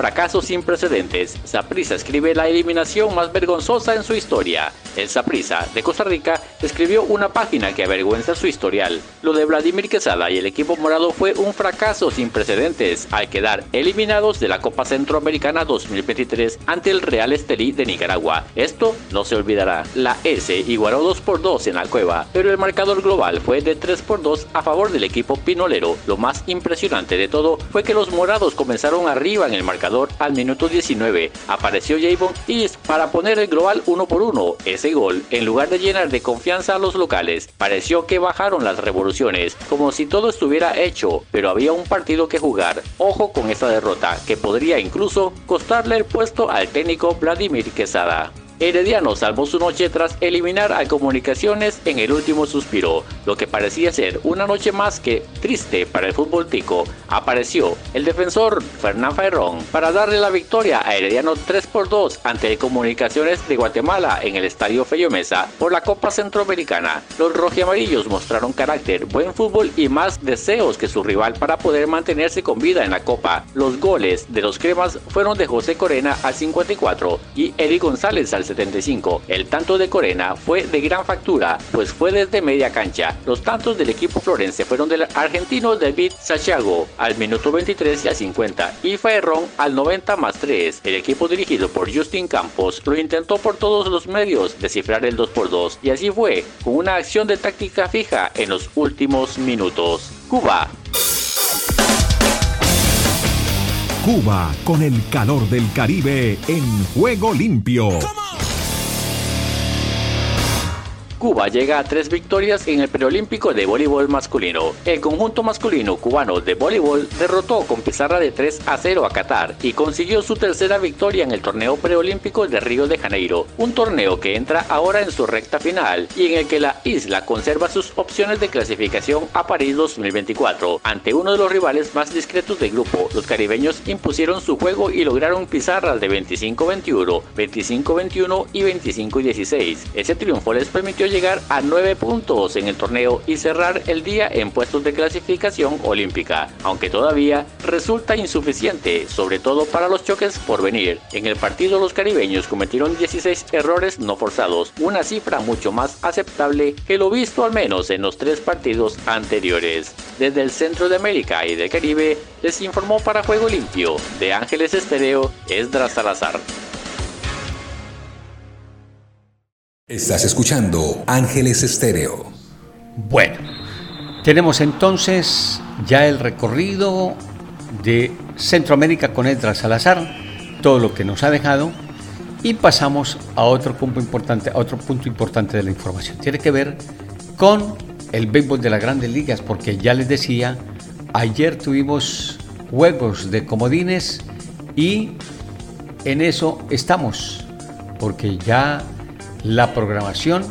Fracaso sin precedentes. Saprissa escribe la eliminación más vergonzosa en su historia. El Saprissa de Costa Rica escribió una página que avergüenza su historial. Lo de Vladimir Quesada y el equipo morado fue un fracaso sin precedentes al quedar eliminados de la Copa Centroamericana 2023 ante el Real Estelí de Nicaragua. Esto no se olvidará. La S igualó 2 por 2 en la cueva, pero el marcador global fue de 3 por 2 a favor del equipo pinolero. Lo más impresionante de todo fue que los morados comenzaron arriba en el marcador al minuto 19. Apareció Javon y para poner el global 1 por 1 ese gol, en lugar de llenar de confianza a los locales, pareció que bajaron las revoluciones, como si todo estuviera hecho, pero había un partido que jugar. Ojo con esta derrota, que podría incluso costarle el puesto al técnico Vladimir Quesada. Herediano salvó su noche tras eliminar a Comunicaciones en el último suspiro, lo que parecía ser una noche más que triste para el fútbol tico. Apareció el defensor Fernán Ferrón para darle la victoria a Herediano 3 por 2 ante Comunicaciones de Guatemala en el Estadio Mesa por la Copa Centroamericana. Los rojiamarillos mostraron carácter, buen fútbol y más deseos que su rival para poder mantenerse con vida en la Copa. Los goles de los cremas fueron de José Corena al 54 y Eric González al 75. El tanto de Corena fue de gran factura, pues fue desde media cancha. Los tantos del equipo florense fueron del argentino David Sachago al minuto 23 y al 50 y Ferrón al 90 más 3. El equipo dirigido por Justin Campos lo intentó por todos los medios descifrar el 2x2 y así fue, con una acción de táctica fija en los últimos minutos. Cuba Cuba con el calor del Caribe en juego limpio. Cuba llega a tres victorias en el preolímpico de voleibol masculino. El conjunto masculino cubano de voleibol derrotó con pizarra de 3 a 0 a Qatar y consiguió su tercera victoria en el torneo preolímpico de Río de Janeiro, un torneo que entra ahora en su recta final y en el que la isla conserva sus opciones de clasificación a París 2024. Ante uno de los rivales más discretos del grupo, los caribeños impusieron su juego y lograron pizarras de 25-21, 25-21 y 25-16. Ese triunfo les permitió llegar a 9 puntos en el torneo y cerrar el día en puestos de clasificación olímpica, aunque todavía resulta insuficiente, sobre todo para los choques por venir. En el partido los caribeños cometieron 16 errores no forzados, una cifra mucho más aceptable que lo visto al menos en los tres partidos anteriores. Desde el centro de América y del Caribe les informó para Juego Limpio de Ángeles Estereo Esdras Salazar. Estás escuchando Ángeles Estéreo. Bueno, tenemos entonces ya el recorrido de Centroamérica con Edra Salazar, todo lo que nos ha dejado, y pasamos a otro punto importante, a otro punto importante de la información. Tiene que ver con el béisbol de las grandes ligas, porque ya les decía, ayer tuvimos juegos de comodines y en eso estamos, porque ya la programación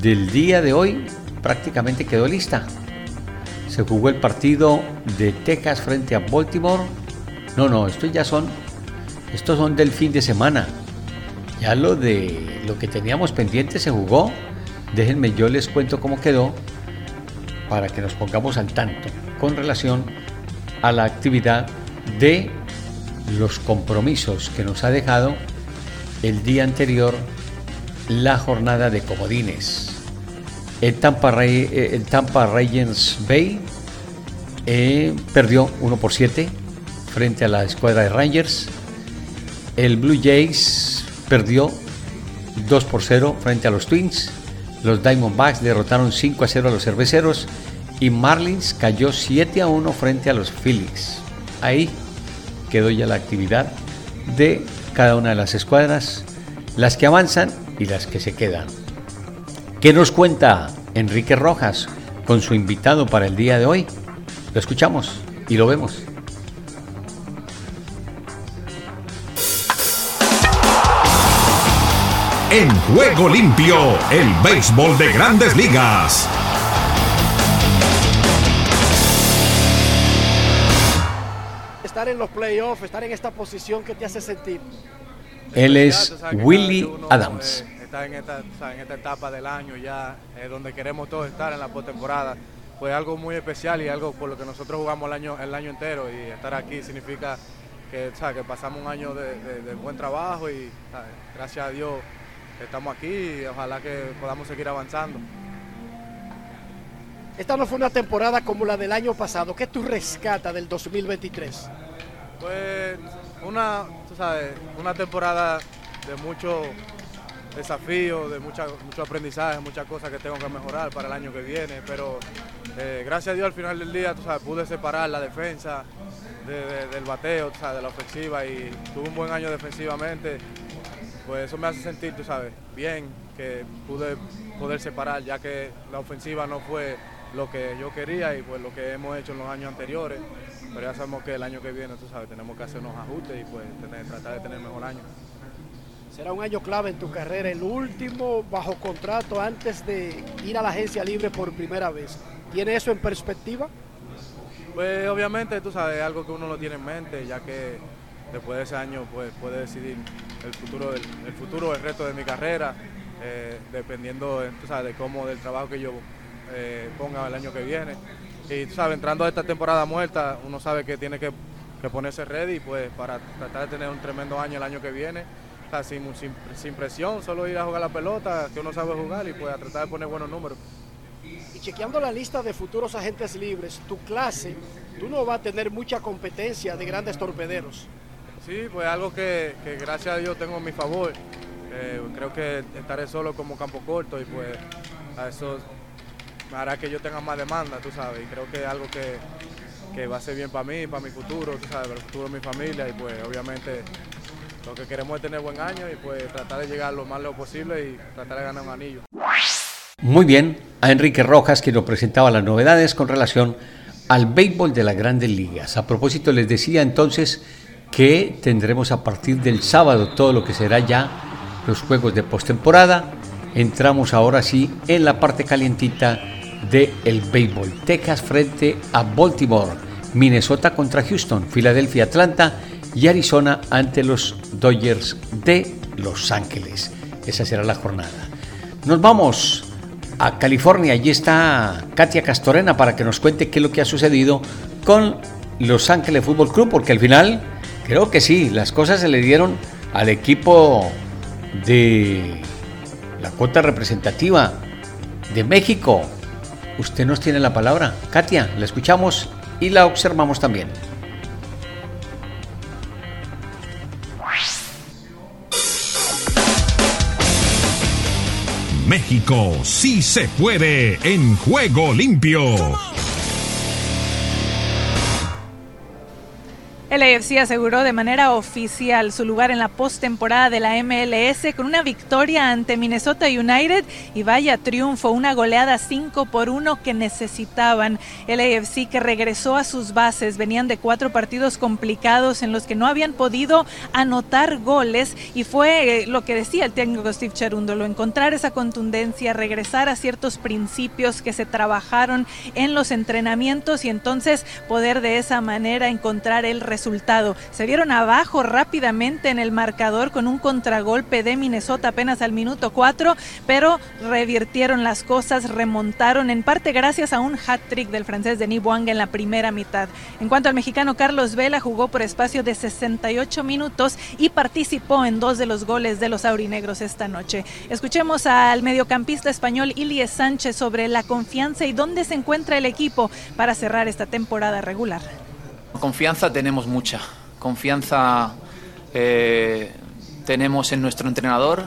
del día de hoy prácticamente quedó lista. Se jugó el partido de Texas frente a Baltimore. No, no, estos ya son, estos son del fin de semana. Ya lo de lo que teníamos pendiente se jugó. Déjenme, yo les cuento cómo quedó para que nos pongamos al tanto con relación a la actividad de los compromisos que nos ha dejado el día anterior la jornada de comodines. El Tampa, Ray, eh, el Tampa Regents Bay eh, perdió 1 por 7 frente a la escuadra de Rangers. El Blue Jays perdió 2 por 0 frente a los Twins. Los Diamondbacks derrotaron 5 a 0 a los Cerveceros. Y Marlins cayó 7 a 1 frente a los Phillies. Ahí quedó ya la actividad de cada una de las escuadras. Las que avanzan y las que se quedan. ¿Qué nos cuenta Enrique Rojas con su invitado para el día de hoy. Lo escuchamos y lo vemos. En juego limpio, el béisbol de grandes ligas. Estar en los playoffs, estar en esta posición que te hace sentir. Él es Willy Adams. Está en esta, en esta etapa del año ya, donde queremos todos estar en la postemporada. Fue algo muy especial y algo por lo que nosotros jugamos el año, el año entero y estar aquí significa que, que pasamos un año de, buen trabajo y gracias a Dios estamos aquí y ojalá que podamos seguir avanzando. Esta no fue una temporada como la del año pasado. ¿Qué tú rescatas del 2023? Pues una, una temporada de mucho desafío, de mucha, mucho aprendizaje, muchas cosas que tengo que mejorar para el año que viene, pero eh, gracias a Dios al final del día, tú sabes, pude separar la defensa del bateo, tú sabes, de la ofensiva y tuve un buen año defensivamente, pues eso me hace sentir, tú sabes, bien que pude poder separar, ya que la ofensiva no fue lo que yo quería y pues lo que hemos hecho en los años anteriores, pero ya sabemos que el año que viene, tú sabes, tenemos que hacer unos ajustes y pues tratar de tener mejor año. Será un año clave en tu carrera, el último bajo contrato antes de ir a la agencia libre por primera vez. ¿Tiene eso en perspectiva? Pues obviamente, tú sabes, algo que uno lo tiene en mente, ya que después de ese año pues, puede decidir el futuro, del, el futuro, el resto de mi carrera, eh, dependiendo tú sabes, de cómo, del trabajo que yo eh, ponga el año que viene. Y sabes, entrando a esta temporada muerta, uno sabe que tiene que, que ponerse ready pues, para tratar de tener un tremendo año el año que viene sin, presión, solo ir a jugar la pelota, que uno sabe jugar y pues a tratar de poner buenos números. Y chequeando la lista de futuros agentes libres, tu clase, tú no vas a tener mucha competencia de grandes torpederos. Sí, pues algo que, gracias a Dios tengo a mi favor. Eh, creo que estaré solo como campo corto y pues a eso hará que yo tenga más demanda, tú sabes, y creo que es algo que, que va a ser bien para mí, para mi futuro, tú sabes, para el futuro de mi familia y pues obviamente lo que queremos es tener buen año y pues tratar de llegar lo más lejos posible y tratar de ganar un anillo. Muy bien, a Enrique Rojas que nos presentaba las novedades con relación al béisbol de las grandes ligas. A propósito, les decía entonces que tendremos a partir del sábado todo lo que será ya los juegos de postemporada. Entramos ahora sí en la parte calientita del el béisbol. Texas frente a Baltimore, Minnesota contra Houston, Filadelfia, Atlanta y Arizona ante los Dodgers de Los Ángeles. Esa será la jornada. Nos vamos a California. Allí está Katia Castorena para que nos cuente qué es lo que ha sucedido con Los Ángeles Fútbol Club, porque al final creo que sí, las cosas se le dieron al equipo de la cuota representativa de México. Usted nos tiene la palabra. Katia, la escuchamos y la observamos también. México sí se puede en juego limpio. El AFC aseguró de manera oficial su lugar en la postemporada de la MLS con una victoria ante Minnesota United y vaya triunfo, una goleada 5 por 1 que necesitaban. El AFC que regresó a sus bases, venían de cuatro partidos complicados en los que no habían podido anotar goles y fue eh, lo que decía el técnico Steve Cherundolo, encontrar esa contundencia, regresar a ciertos principios que se trabajaron en los entrenamientos y entonces poder de esa manera encontrar el resultado Se vieron abajo rápidamente en el marcador con un contragolpe de Minnesota apenas al minuto 4, pero revirtieron las cosas, remontaron en parte gracias a un hat-trick del francés Denis Wang en la primera mitad. En cuanto al mexicano Carlos Vela, jugó por espacio de 68 minutos y participó en dos de los goles de los aurinegros esta noche. Escuchemos al mediocampista español Ilies Sánchez sobre la confianza y dónde se encuentra el equipo para cerrar esta temporada regular. Confianza tenemos mucha. Confianza eh, tenemos en nuestro entrenador,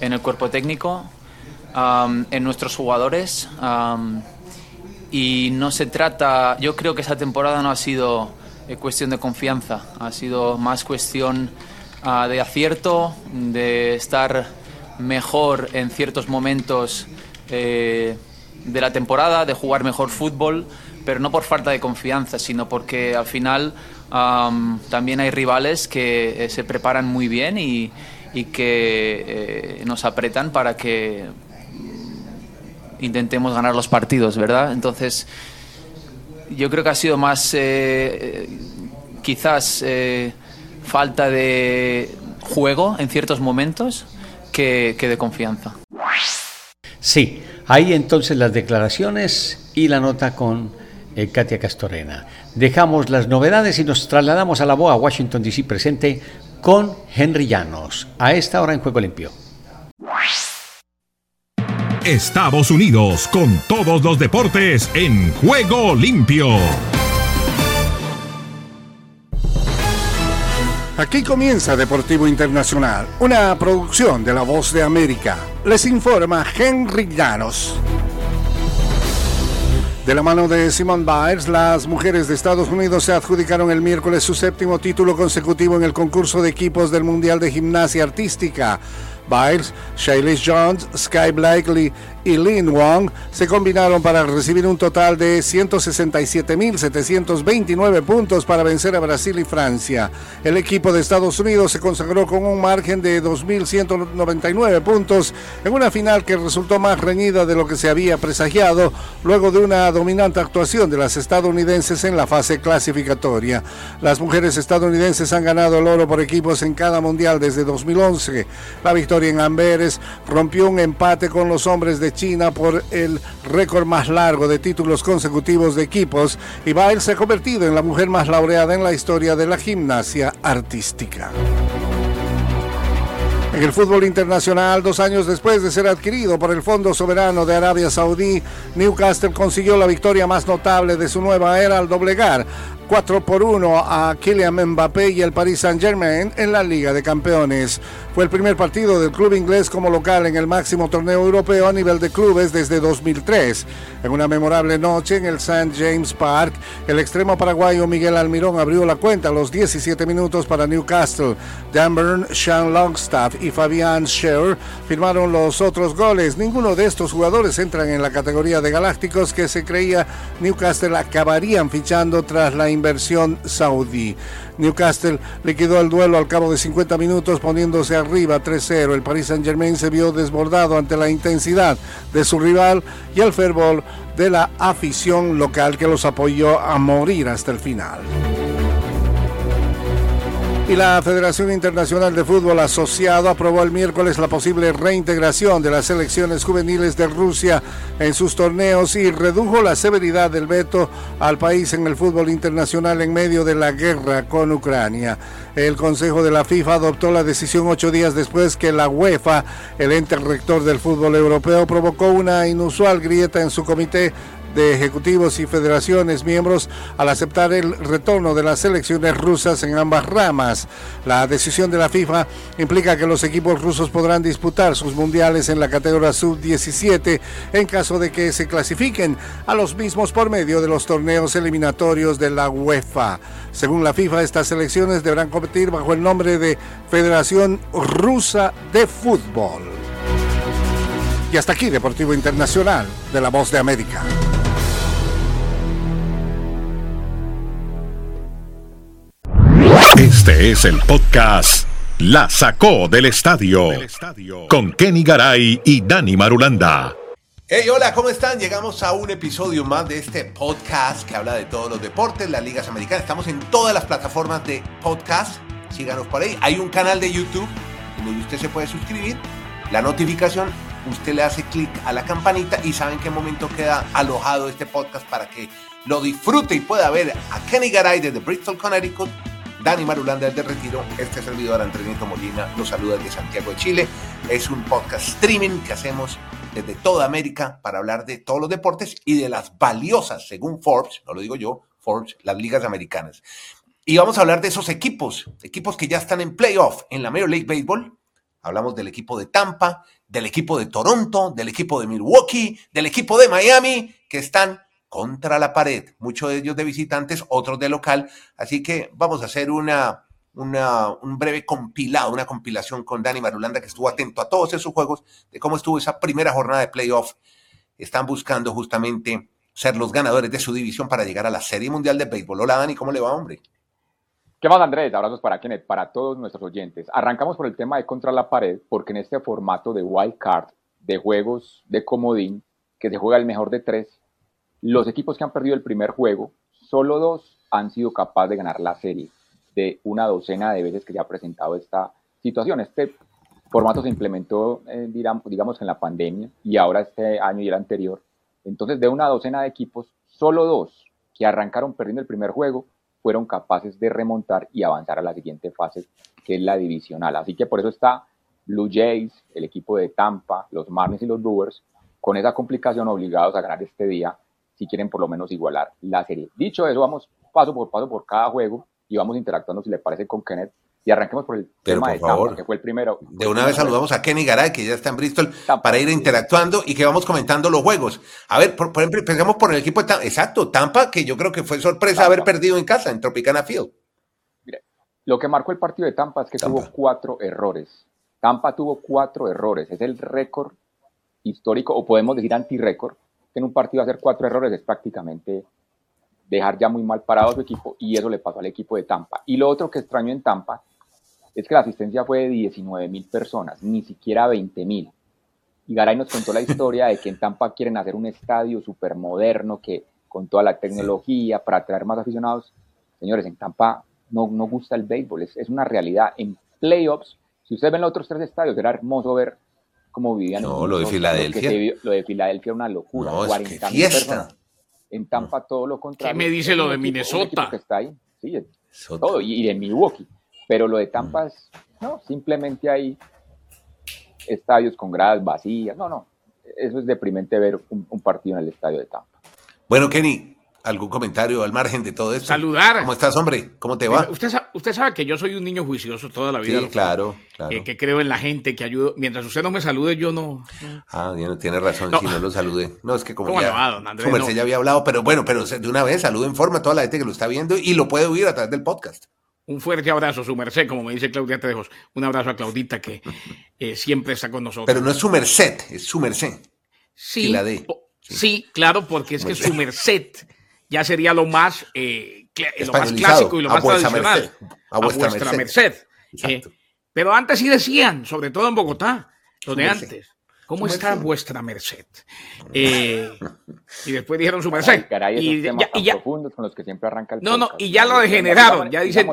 en el cuerpo técnico, en nuestros jugadores. y no se trata, yo creo que esa temporada no ha sido eh, cuestión de confianza, ha sido más cuestión ah, de acierto, de estar mejor en ciertos momentos. Eh, de la temporada, de jugar mejor fútbol, pero no por falta de confianza, sino porque al final también hay rivales que eh, se preparan muy bien y, que eh, nos apretan para que intentemos ganar los partidos, ¿verdad? Entonces, yo creo que ha sido más eh, quizás falta de juego en ciertos momentos que, que de confianza. Sí, ahí entonces las declaraciones y la nota con eh, Katia Castorena. Dejamos las novedades y nos trasladamos a la BOA Washington DC presente con Henry Llanos, a esta hora en Juego Limpio. Estados Unidos con todos los deportes en Juego Limpio. Aquí comienza Deportivo Internacional, una producción de La Voz de América. Les informa Henry Llanos. De la mano de Simone Biles, las mujeres de Estados Unidos se adjudicaron el miércoles su séptimo título consecutivo en el concurso de equipos del Mundial de Gimnasia Artística. Biles, Shaylee Jones, Sky Blakely y Lin Wong se combinaron para recibir un total de 167.729 puntos para vencer a Brasil y Francia. El equipo de Estados Unidos se consagró con un margen de 2.199 puntos en una final que resultó más reñida de lo que se había presagiado luego de una dominante actuación de las estadounidenses en la fase clasificatoria. Las mujeres estadounidenses han ganado el oro por equipos en cada mundial desde 2011. La victoria en Amberes rompió un empate con los hombres de China por el récord más largo de títulos consecutivos de equipos y Biles se ha convertido en la mujer más laureada en la historia de la gimnasia artística. En el fútbol internacional, dos años después de ser adquirido por el Fondo Soberano de Arabia Saudí, Newcastle consiguió la victoria más notable de su nueva era al doblegar 4 por 1 a Kylian Mbappé y el Paris Saint-Germain en la Liga de Campeones. Fue el primer partido del club inglés como local en el máximo torneo europeo a nivel de clubes desde 2003. En una memorable noche en el St. James Park, el extremo paraguayo Miguel Almirón abrió la cuenta a los 17 minutos para Newcastle. Dan Burn, Sean Longstaff y Fabian Scher firmaron los otros goles. Ninguno de estos jugadores entran en la categoría de galácticos que se creía Newcastle acabarían fichando tras la inversión saudí. Newcastle liquidó el duelo al cabo de 50 minutos poniéndose arriba 3-0. El Paris Saint-Germain se vio desbordado ante la intensidad de su rival y el fervor de la afición local que los apoyó a morir hasta el final y la Federación Internacional de Fútbol Asociado aprobó el miércoles la posible reintegración de las selecciones juveniles de Rusia en sus torneos y redujo la severidad del veto al país en el fútbol internacional en medio de la guerra con Ucrania. El Consejo de la FIFA adoptó la decisión ocho días después que la UEFA, el ente rector del fútbol europeo, provocó una inusual grieta en su comité de ejecutivos y federaciones miembros al aceptar el retorno de las selecciones rusas en ambas ramas. La decisión de la FIFA implica que los equipos rusos podrán disputar sus mundiales en la categoría sub-17 en caso de que se clasifiquen a los mismos por medio de los torneos eliminatorios de la UEFA. Según la FIFA, estas selecciones deberán competir bajo el nombre de Federación Rusa de Fútbol. Y hasta aquí Deportivo Internacional de la Voz de América. Este es el podcast La Sacó del Estadio con Kenny Garay y Dani Marulanda. Hey, hola, ¿cómo están? Llegamos a un episodio más de este podcast que habla de todos los deportes, las ligas americanas. Estamos en todas las plataformas de podcast. Síganos por ahí. Hay un canal de YouTube donde usted se puede suscribir. La notificación, usted le hace clic a la campanita y sabe en qué momento queda alojado este podcast para que lo disfrute y pueda ver a Kenny Garay desde Bristol, Connecticut Dani Marulanda de Retiro, este servidor Andrenito Molina los saluda desde Santiago de Chile. Es un podcast streaming que hacemos desde toda América para hablar de todos los deportes y de las valiosas, según Forbes, no lo digo yo, Forbes, las ligas americanas. Y vamos a hablar de esos equipos, equipos que ya están en playoff en la Major League Baseball. Hablamos del equipo de Tampa, del equipo de Toronto, del equipo de Milwaukee, del equipo de Miami, que están contra la pared, muchos de ellos de visitantes, otros de local. Así que vamos a hacer una, una, un breve compilado, una compilación con Dani Marulanda, que estuvo atento a todos esos juegos, de cómo estuvo esa primera jornada de playoff están buscando justamente ser los ganadores de su división para llegar a la Serie Mundial de Béisbol. Hola Dani, ¿cómo le va, hombre? ¿Qué más, Andrés? Abrazos para Kenneth, para todos nuestros oyentes. Arrancamos por el tema de contra la pared, porque en este formato de wild card, de juegos de comodín, que se juega el mejor de tres, los equipos que han perdido el primer juego, solo dos han sido capaces de ganar la serie de una docena de veces que ya ha presentado esta situación. Este formato se implementó, eh, digamos, en la pandemia y ahora este año y el anterior. Entonces, de una docena de equipos, solo dos que arrancaron perdiendo el primer juego fueron capaces de remontar y avanzar a la siguiente fase, que es la divisional. Así que por eso está Blue Jays, el equipo de Tampa, los Marlins y los Brewers, con esa complicación obligados a ganar este día si quieren por lo menos igualar la serie. Dicho eso, vamos paso por paso por cada juego y vamos interactuando, si le parece, con Kenneth. Y arranquemos por el tema de Tampa, que fue el primero. De una vez saludamos a Kenny Garay, que ya está en Bristol, para ir interactuando y que vamos comentando los juegos. A ver, por, ejemplo, empecemos por el equipo de Tampa. Exacto, Tampa, que yo creo que fue sorpresa haber perdido en casa, en Tropicana Field. Mire, lo que marcó el partido de Tampa es que tuvo cuatro errores. Tampa tuvo cuatro errores. Es el récord histórico, o podemos decir anti-récord, que en un partido hacer cuatro errores es prácticamente dejar ya muy mal parado a su equipo y eso le pasó al equipo de Tampa. Y lo otro que extraño en Tampa es que la asistencia fue de 19 mil personas, ni siquiera 20 mil. Y Garay nos contó la historia de que en Tampa quieren hacer un estadio súper moderno, que con toda la tecnología para atraer más aficionados. Señores, en Tampa no, no gusta el béisbol, es, es una realidad. En playoffs, si ustedes ven los otros tres estadios, era hermoso ver cómo vivían. No, lo de Filadelfia. lo de Filadelfia era una locura. No, es fiesta. En Tampa todo lo contrario. ¿Qué me dice lo de Minnesota? Que está ahí, sí, todo, y de Milwaukee. Pero lo de Tampa es, no, simplemente hay estadios con gradas vacías. No, no, eso es deprimente ver un, un partido en el estadio de Tampa. Bueno, Kenny, ¿Algún comentario al margen de todo esto? Saludar. ¿Cómo estás, hombre? ¿Cómo te va? Usted, usted sabe que yo soy un niño juicioso toda la vida. Sí, claro, claro. Eh, que creo en la gente, que ayudo. Mientras usted no me salude, yo no. Ah, tiene razón, si no lo saludé. No, es que como ¿Cómo ya, va, don Andrés? Como ya había hablado, pero bueno, pero de una vez saludo en forma a toda la gente que lo está viendo y lo puede oír a través del podcast. Un fuerte abrazo, su merced, como me dice Claudia Tejos. Un abrazo a Claudita, que eh, siempre está con nosotros. Pero no es su merced, es su merced. Sí, la D. sí. claro, porque es que su merced ya sería lo más, eh, lo más clásico y lo más tradicional. a vuestra, merced. Eh, pero antes sí decían, sobre todo en Bogotá, lo de antes. ¿Cómo está vuestra merced? Eh, y después dijeron su merced. y, ya, profundos con los que siempre arranca el No, no, y ya lo degeneraron, ya dicen,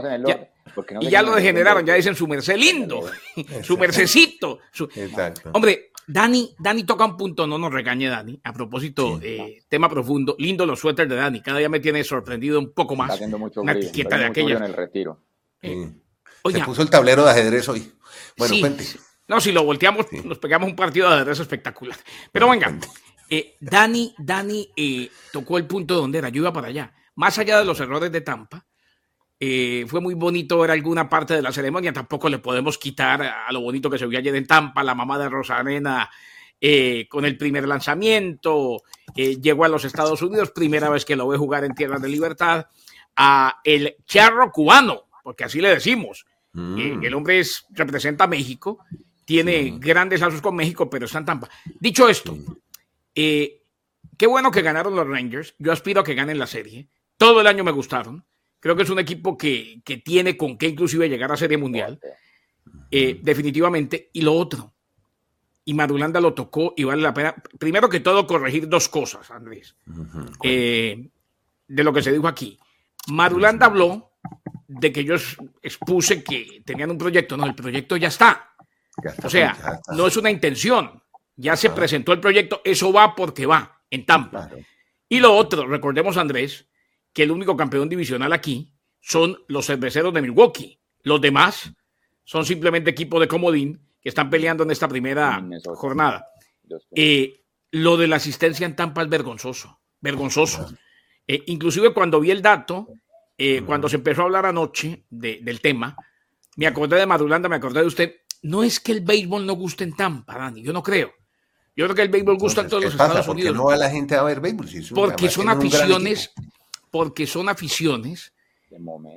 y ya lo degeneraron, ya dicen su merced lindo, su mercecito. Exacto. Hombre, Dani, Dani toca un punto, no nos regañe Dani. A propósito, eh, tema profundo, lindo los suéteres de Dani. Cada día me tiene sorprendido un poco más. Está haciendo mucho una brillo, etiqueta de aquella. en el retiro. Eh, Se puso el tablero de ajedrez hoy. Bueno, cuente. No, si lo volteamos, nos pegamos un partido de ajedrez espectacular. Pero venga, eh, Dani, Dani eh, tocó el punto donde era, yo iba para allá. Más allá de los errores de Tampa, eh, fue muy bonito ver alguna parte de la ceremonia, tampoco le podemos quitar a lo bonito que se vio ayer en Tampa, la mamá de Rosanena eh, con el primer lanzamiento, eh, llegó a los Estados Unidos, primera vez que lo ve jugar en Tierras de Libertad, a el charro cubano, porque así le decimos. Mm. el hombre es, representa a México, tiene grandes lazos con México, pero está en Tampa. Dicho esto, qué bueno que ganaron los Rangers, yo aspiro a que ganen la serie, todo el año me gustaron Creo que es un equipo que, tiene con qué inclusive llegar a Serie Mundial. Eh, definitivamente. Y lo otro, y Madulanda lo tocó y vale la pena, primero que todo, corregir dos cosas, Andrés, eh, de lo que se dijo aquí. Madulanda habló de que yo expuse que tenían un proyecto, no, el proyecto ya está. o sea, no es una intención, ya se presentó el proyecto, eso va porque va, en Tampa. Y lo otro, recordemos, Andrés, que el único campeón divisional aquí son los cerveceros de Milwaukee. Los demás son simplemente equipos de comodín que están peleando en esta primera jornada. Eh, lo de la asistencia en Tampa es vergonzoso, vergonzoso. Eh, inclusive cuando vi el dato, eh, cuando se empezó a hablar anoche del tema, me acordé de Madulanda, me acordé de usted. No es que el béisbol no guste en Tampa, Dani, yo no creo. Yo creo que el béisbol gusta en todos los Estados Unidos. no va la gente a ver béisbol? porque son aficiones porque son aficiones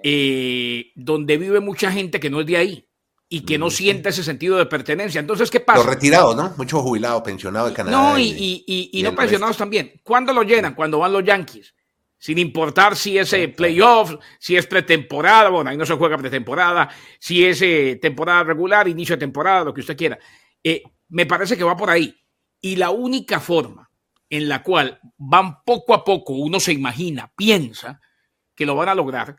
eh, donde vive mucha gente que no es de ahí. y que no siente ese sentido de pertenencia. Entonces, ¿qué pasa? Los retirados, ¿no? Muchos jubilados, pensionados de Canadá. No, y, y, y, no pensionados también. ¿Cuándo lo llenan? Cuando van los Yankees. Sin importar si es eh, playoff, si es pretemporada, bueno, ahí no se juega pretemporada, si es eh, temporada regular, inicio de temporada, lo que usted quiera. Eh, me parece que va por ahí. Y la única forma en la cual van poco a poco, uno se imagina, piensa que lo van a lograr,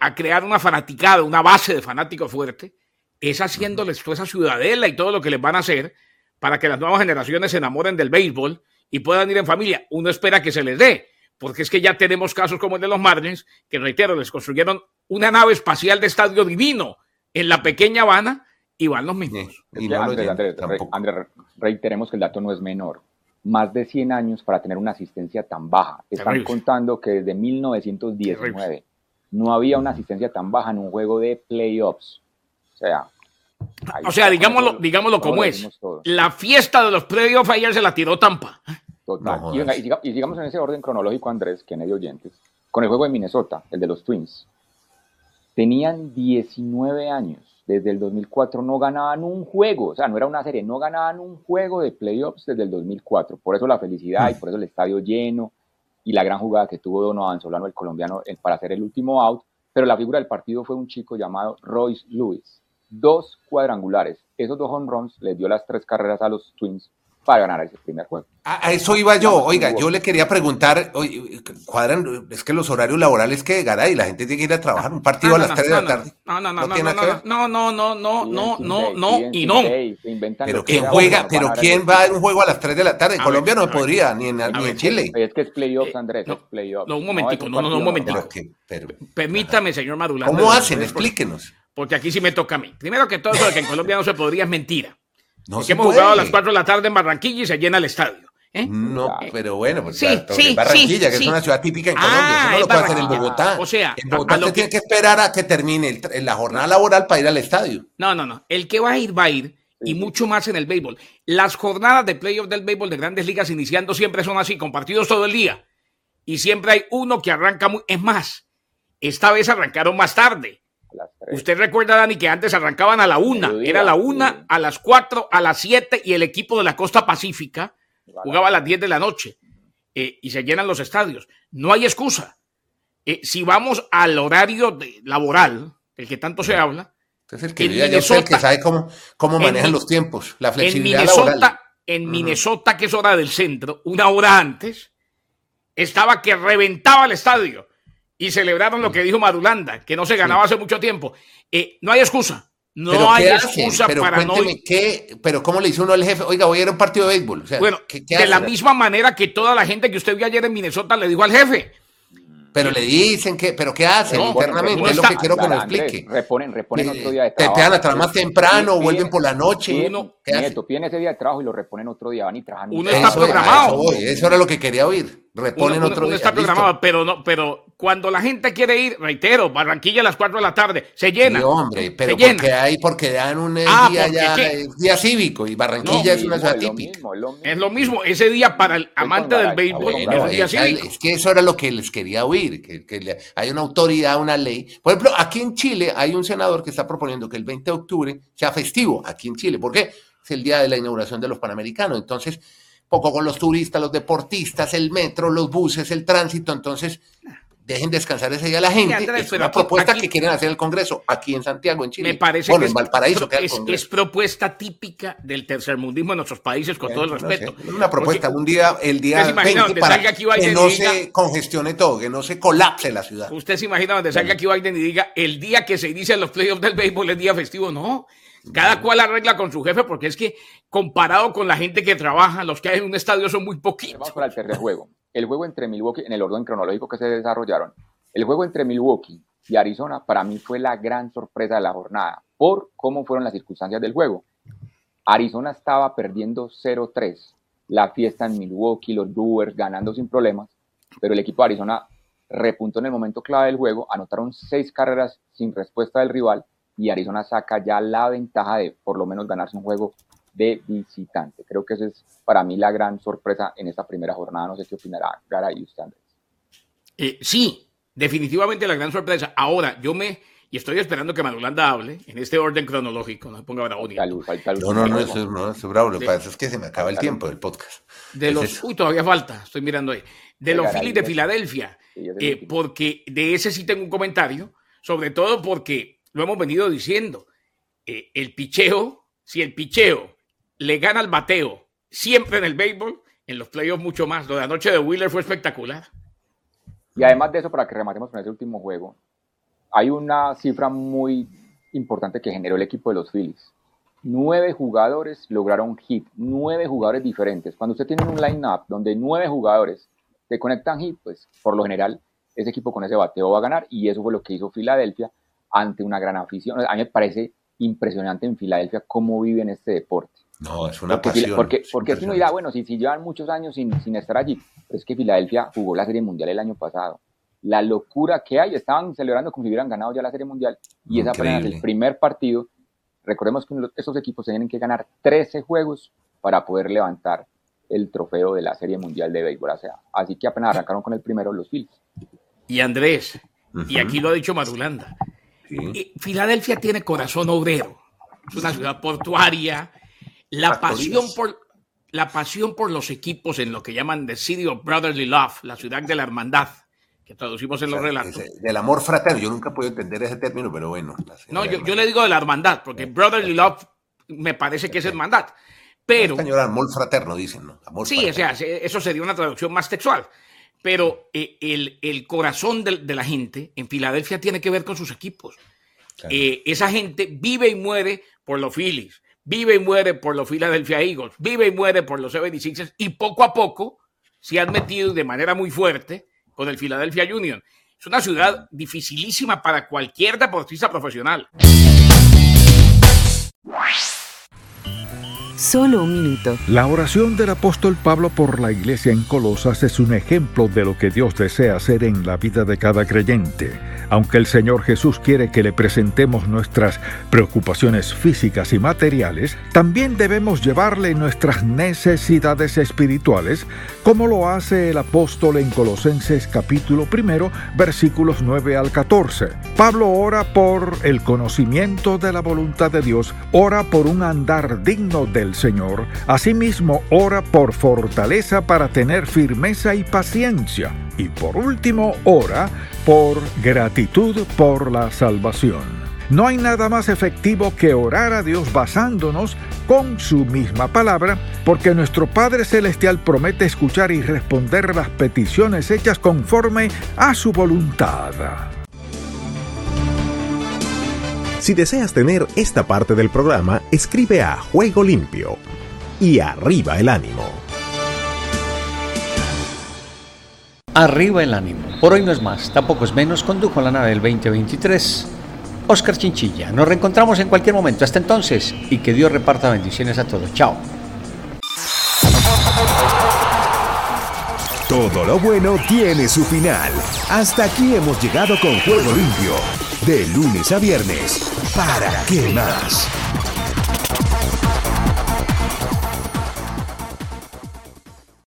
a crear una fanaticada, una base de fanáticos fuerte, es haciéndoles toda esa ciudadela y todo lo que les van a hacer para que las nuevas generaciones se enamoren del béisbol y puedan ir en familia. Uno espera que se les dé, porque es que ya tenemos casos como el de los Marlins, que reitero, les construyeron una nave espacial de estadio divino en la pequeña Habana y van los mismos. y no Andrés, reiteremos que el dato no es menor. Más de 100 años para tener una asistencia tan baja. Están contando que desde 1919 no había una asistencia tan baja en un juego de playoffs. O sea, o sea, digámoslo, digámoslo como es. La fiesta de los playoffs ayer se la tiró Tampa. Total. y, digamos en ese orden cronológico, Andrés, que de oyentes, con el juego de Minnesota, el de los Twins. Tenían 19 años desde el 2004 no ganaban un juego, o sea, no era una serie, no ganaban un juego de playoffs desde el 2004. Por eso la felicidad y por eso el estadio lleno y la gran jugada que tuvo Donovan Solano, el colombiano, para hacer el último out. Pero la figura del partido fue un chico llamado Royce Lewis. Dos cuadrangulares. Esos dos home runs les dio las tres carreras a los Twins para ganar ese primer juego. A, eso iba yo. Oiga, yo le quería preguntar, cuadran, es que los horarios laborales que Garay, la gente tiene que ir a trabajar un partido a las 3 de la tarde. No, no, no, no, no, no, no, no, no, no, no, no, y no. Pero quién juega, pero quién va a un juego a las 3 de la tarde. En Colombia no podría, ni en, Chile. Es que es playoffs, Andrés, es playoffs. No, un momentico, no, no, no, un momentico. Permítame, señor Madula. ¿Cómo hacen? Explíquenos. Porque aquí sí me toca a mí. Primero que todo, eso que en Colombia no se podría es mentira. No hemos jugado a las 4 de la tarde en Barranquilla y se llena el estadio. ¿eh? No, pero bueno, pues Barranquilla, que es una ciudad típica en Colombia, eso no ah, lo puede hacer en Bogotá. O sea, en Bogotá usted tiene que esperar a que termine la jornada laboral para ir al estadio. No, no, no. El que va a ir, va a ir. Y mucho más en el béisbol. Las jornadas de playoff del béisbol de grandes ligas iniciando siempre son así, con partidos todo el día. Y siempre hay uno que arranca muy. Es más, esta vez arrancaron más tarde. Usted recuerda, Dani, que antes arrancaban a la una, era la una, a las cuatro, a las siete y el equipo de la costa pacífica jugaba a las diez de la noche eh, y se llenan los estadios. No hay excusa. Eh, si vamos al horario laboral, el que tanto se habla, es el que, el que sabe cómo, cómo manejan los tiempos, la flexibilidad en Minnesota, laboral. En Minnesota, que es hora del centro, una hora antes, estaba que reventaba el estadio y celebraron lo que dijo Madulanda, que no se ganaba hace mucho tiempo. Eh, no hay excusa. No hay excusa pero para no. Qué, pero ¿cómo le dice uno al jefe? Oiga, voy a ir a un partido de béisbol. bueno, de la misma manera que toda la gente que usted vio ayer en Minnesota le dijo al jefe. Pero le dicen que, pero ¿qué hacen internamente? es lo que quiero que me explique. Reponen, reponen otro día de trabajo. Te, a trabajar más temprano, vuelven por la noche. Uno, Nieto, piden ese día de trabajo y lo reponen otro día, van y trabajan. Uno está programado. Eso, era lo que quería oír. Reponen otro día. está programado, pero no, pero cuando la gente quiere ir, reitero, Barranquilla a las 4 de la tarde, se llena. Sí, hombre, pero porque hay, porque dan un ah, día ya, día cívico y Barranquilla es una ciudad típica. Es lo mismo, ese día para el amante del béisbol es Es que eso era lo que les quería oír, que, que hay una autoridad, una ley. Por ejemplo, aquí en Chile hay un senador que está proponiendo que el 20 de octubre sea festivo, aquí en Chile. ¿Por qué? Es el día de la inauguración de los Panamericanos. Entonces, poco con los turistas, los deportistas, el metro, los buses, el tránsito. Entonces, dejen descansar ese día la gente. es una propuesta que quieren hacer el Congreso aquí en Santiago, en Chile. Me parece que en Valparaíso. Es, es, propuesta típica del tercermundismo en nuestros países, con todo el respeto. Es una propuesta, un día, el día 20 para que no se congestione todo, que no se colapse la ciudad. Usted se imagina donde salga aquí Biden y diga, el día que se inician los playoffs del béisbol es día festivo. No, cada cual arregla con su jefe, porque es que comparado con la gente que trabaja, los que hay en un estadio son muy poquitos. Vamos para el tercer juego el juego entre Milwaukee, en el orden cronológico que se desarrollaron, el juego entre Milwaukee y Arizona para mí fue la gran sorpresa de la jornada por cómo fueron las circunstancias del juego. Arizona estaba perdiendo 0-3, la fiesta en Milwaukee, los Brewers ganando sin problemas, pero el equipo de Arizona repuntó en el momento clave del juego, anotaron seis carreras sin respuesta del rival y Arizona saca ya la ventaja de por lo menos ganarse un juego de visitante. Creo que esa es para mí la gran sorpresa en esta primera jornada. No sé qué opinará Gara y usted, eh, sí, definitivamente la gran sorpresa. Ahora, yo me, y estoy esperando que Madulanda hable en este orden cronológico, no se ponga bravo. No, no, no, eso no es bravo, lo que pasa es que se me acaba el tiempo del podcast. De los, uy, todavía falta, estoy mirando ahí. De los Phillies de Filadelfia, eh, porque de ese sí tengo un comentario, sobre todo porque lo hemos venido diciendo, eh, el picheo, si el picheo le gana al bateo siempre en el béisbol, en los playoffs mucho más. Lo de anoche de Wheeler fue espectacular. Y además de eso, para que rematemos con ese último juego, hay una cifra muy importante que generó el equipo de los Phillies. Nueve jugadores lograron hit, nueve jugadores diferentes. Cuando usted tiene un line-up donde nueve jugadores te conectan hit, pues por lo general ese equipo con ese bateo va a ganar y eso fue lo que hizo Filadelfia ante una gran afición. A mí me parece impresionante en Filadelfia cómo viven este deporte. No, es una porque, pasión. Porque, porque uno dirá, bueno, si, si llevan muchos años sin, sin estar allí, pero es que Filadelfia jugó la Serie Mundial el año pasado la locura que hay. Estaban celebrando como si hubieran ganado ya la Serie Mundial y es apenas el primer partido. Recordemos que esos equipos tienen que ganar 13 juegos para poder levantar el trofeo de la Serie Mundial de Béisbol. así que apenas arrancaron con el primero los Phillies. Y Andrés, y aquí lo ha dicho Madulanda, eh, Filadelfia tiene corazón obrero. Es una ciudad portuaria. La pasión por la pasión por los equipos en lo que llaman The City of Brotherly Love, la ciudad de la hermandad que traducimos en los relatos. Del amor fraterno, yo nunca puedo entender ese término, pero bueno. No, yo, yo, le digo de la hermandad, porque brotherly love me parece que es hermandad. Pero. Español, amor fraterno, dicen, ¿no? Amor sí, o sea, eso sería una traducción más textual. Pero eh, el, el, corazón de, de, la gente en Filadelfia tiene que ver con sus equipos. Claro. Eh, esa gente vive y muere por los Phillies, vive y muere por los Philadelphia Eagles, vive y muere por los 76ers y poco a poco se han metido de manera muy fuerte con el Philadelphia Union. Es una ciudad dificilísima para cualquier deportista profesional. Solo un minuto. La oración del apóstol Pablo por la iglesia en Colosas es un ejemplo de lo que Dios desea hacer en la vida de cada creyente. Aunque el Señor Jesús quiere que le presentemos nuestras preocupaciones físicas y materiales, también debemos llevarle nuestras necesidades espirituales, como lo hace el apóstol en Colosenses capítulo primero, versículos 9 al 14. Pablo ora por el conocimiento de la voluntad de Dios, ora por un andar digno del Señor, asimismo ora por fortaleza para tener firmeza y paciencia. Y por último, ora por gratitud por la salvación. No hay nada más efectivo que orar a Dios basándonos con su misma palabra, porque nuestro Padre Celestial promete escuchar y responder las peticiones hechas conforme a su voluntad. Si deseas tener esta parte del programa, escribe a Juego Limpio y arriba el ánimo. Arriba el ánimo. Por hoy no es más, tampoco es menos. Condujo la nave del 2023. Oscar Chinchilla. Nos reencontramos en cualquier momento. Hasta entonces. Y que Dios reparta bendiciones a todos. Chao. Todo lo bueno tiene su final. Hasta aquí hemos llegado con Juego Limpio. De lunes a viernes. ¿Para qué más?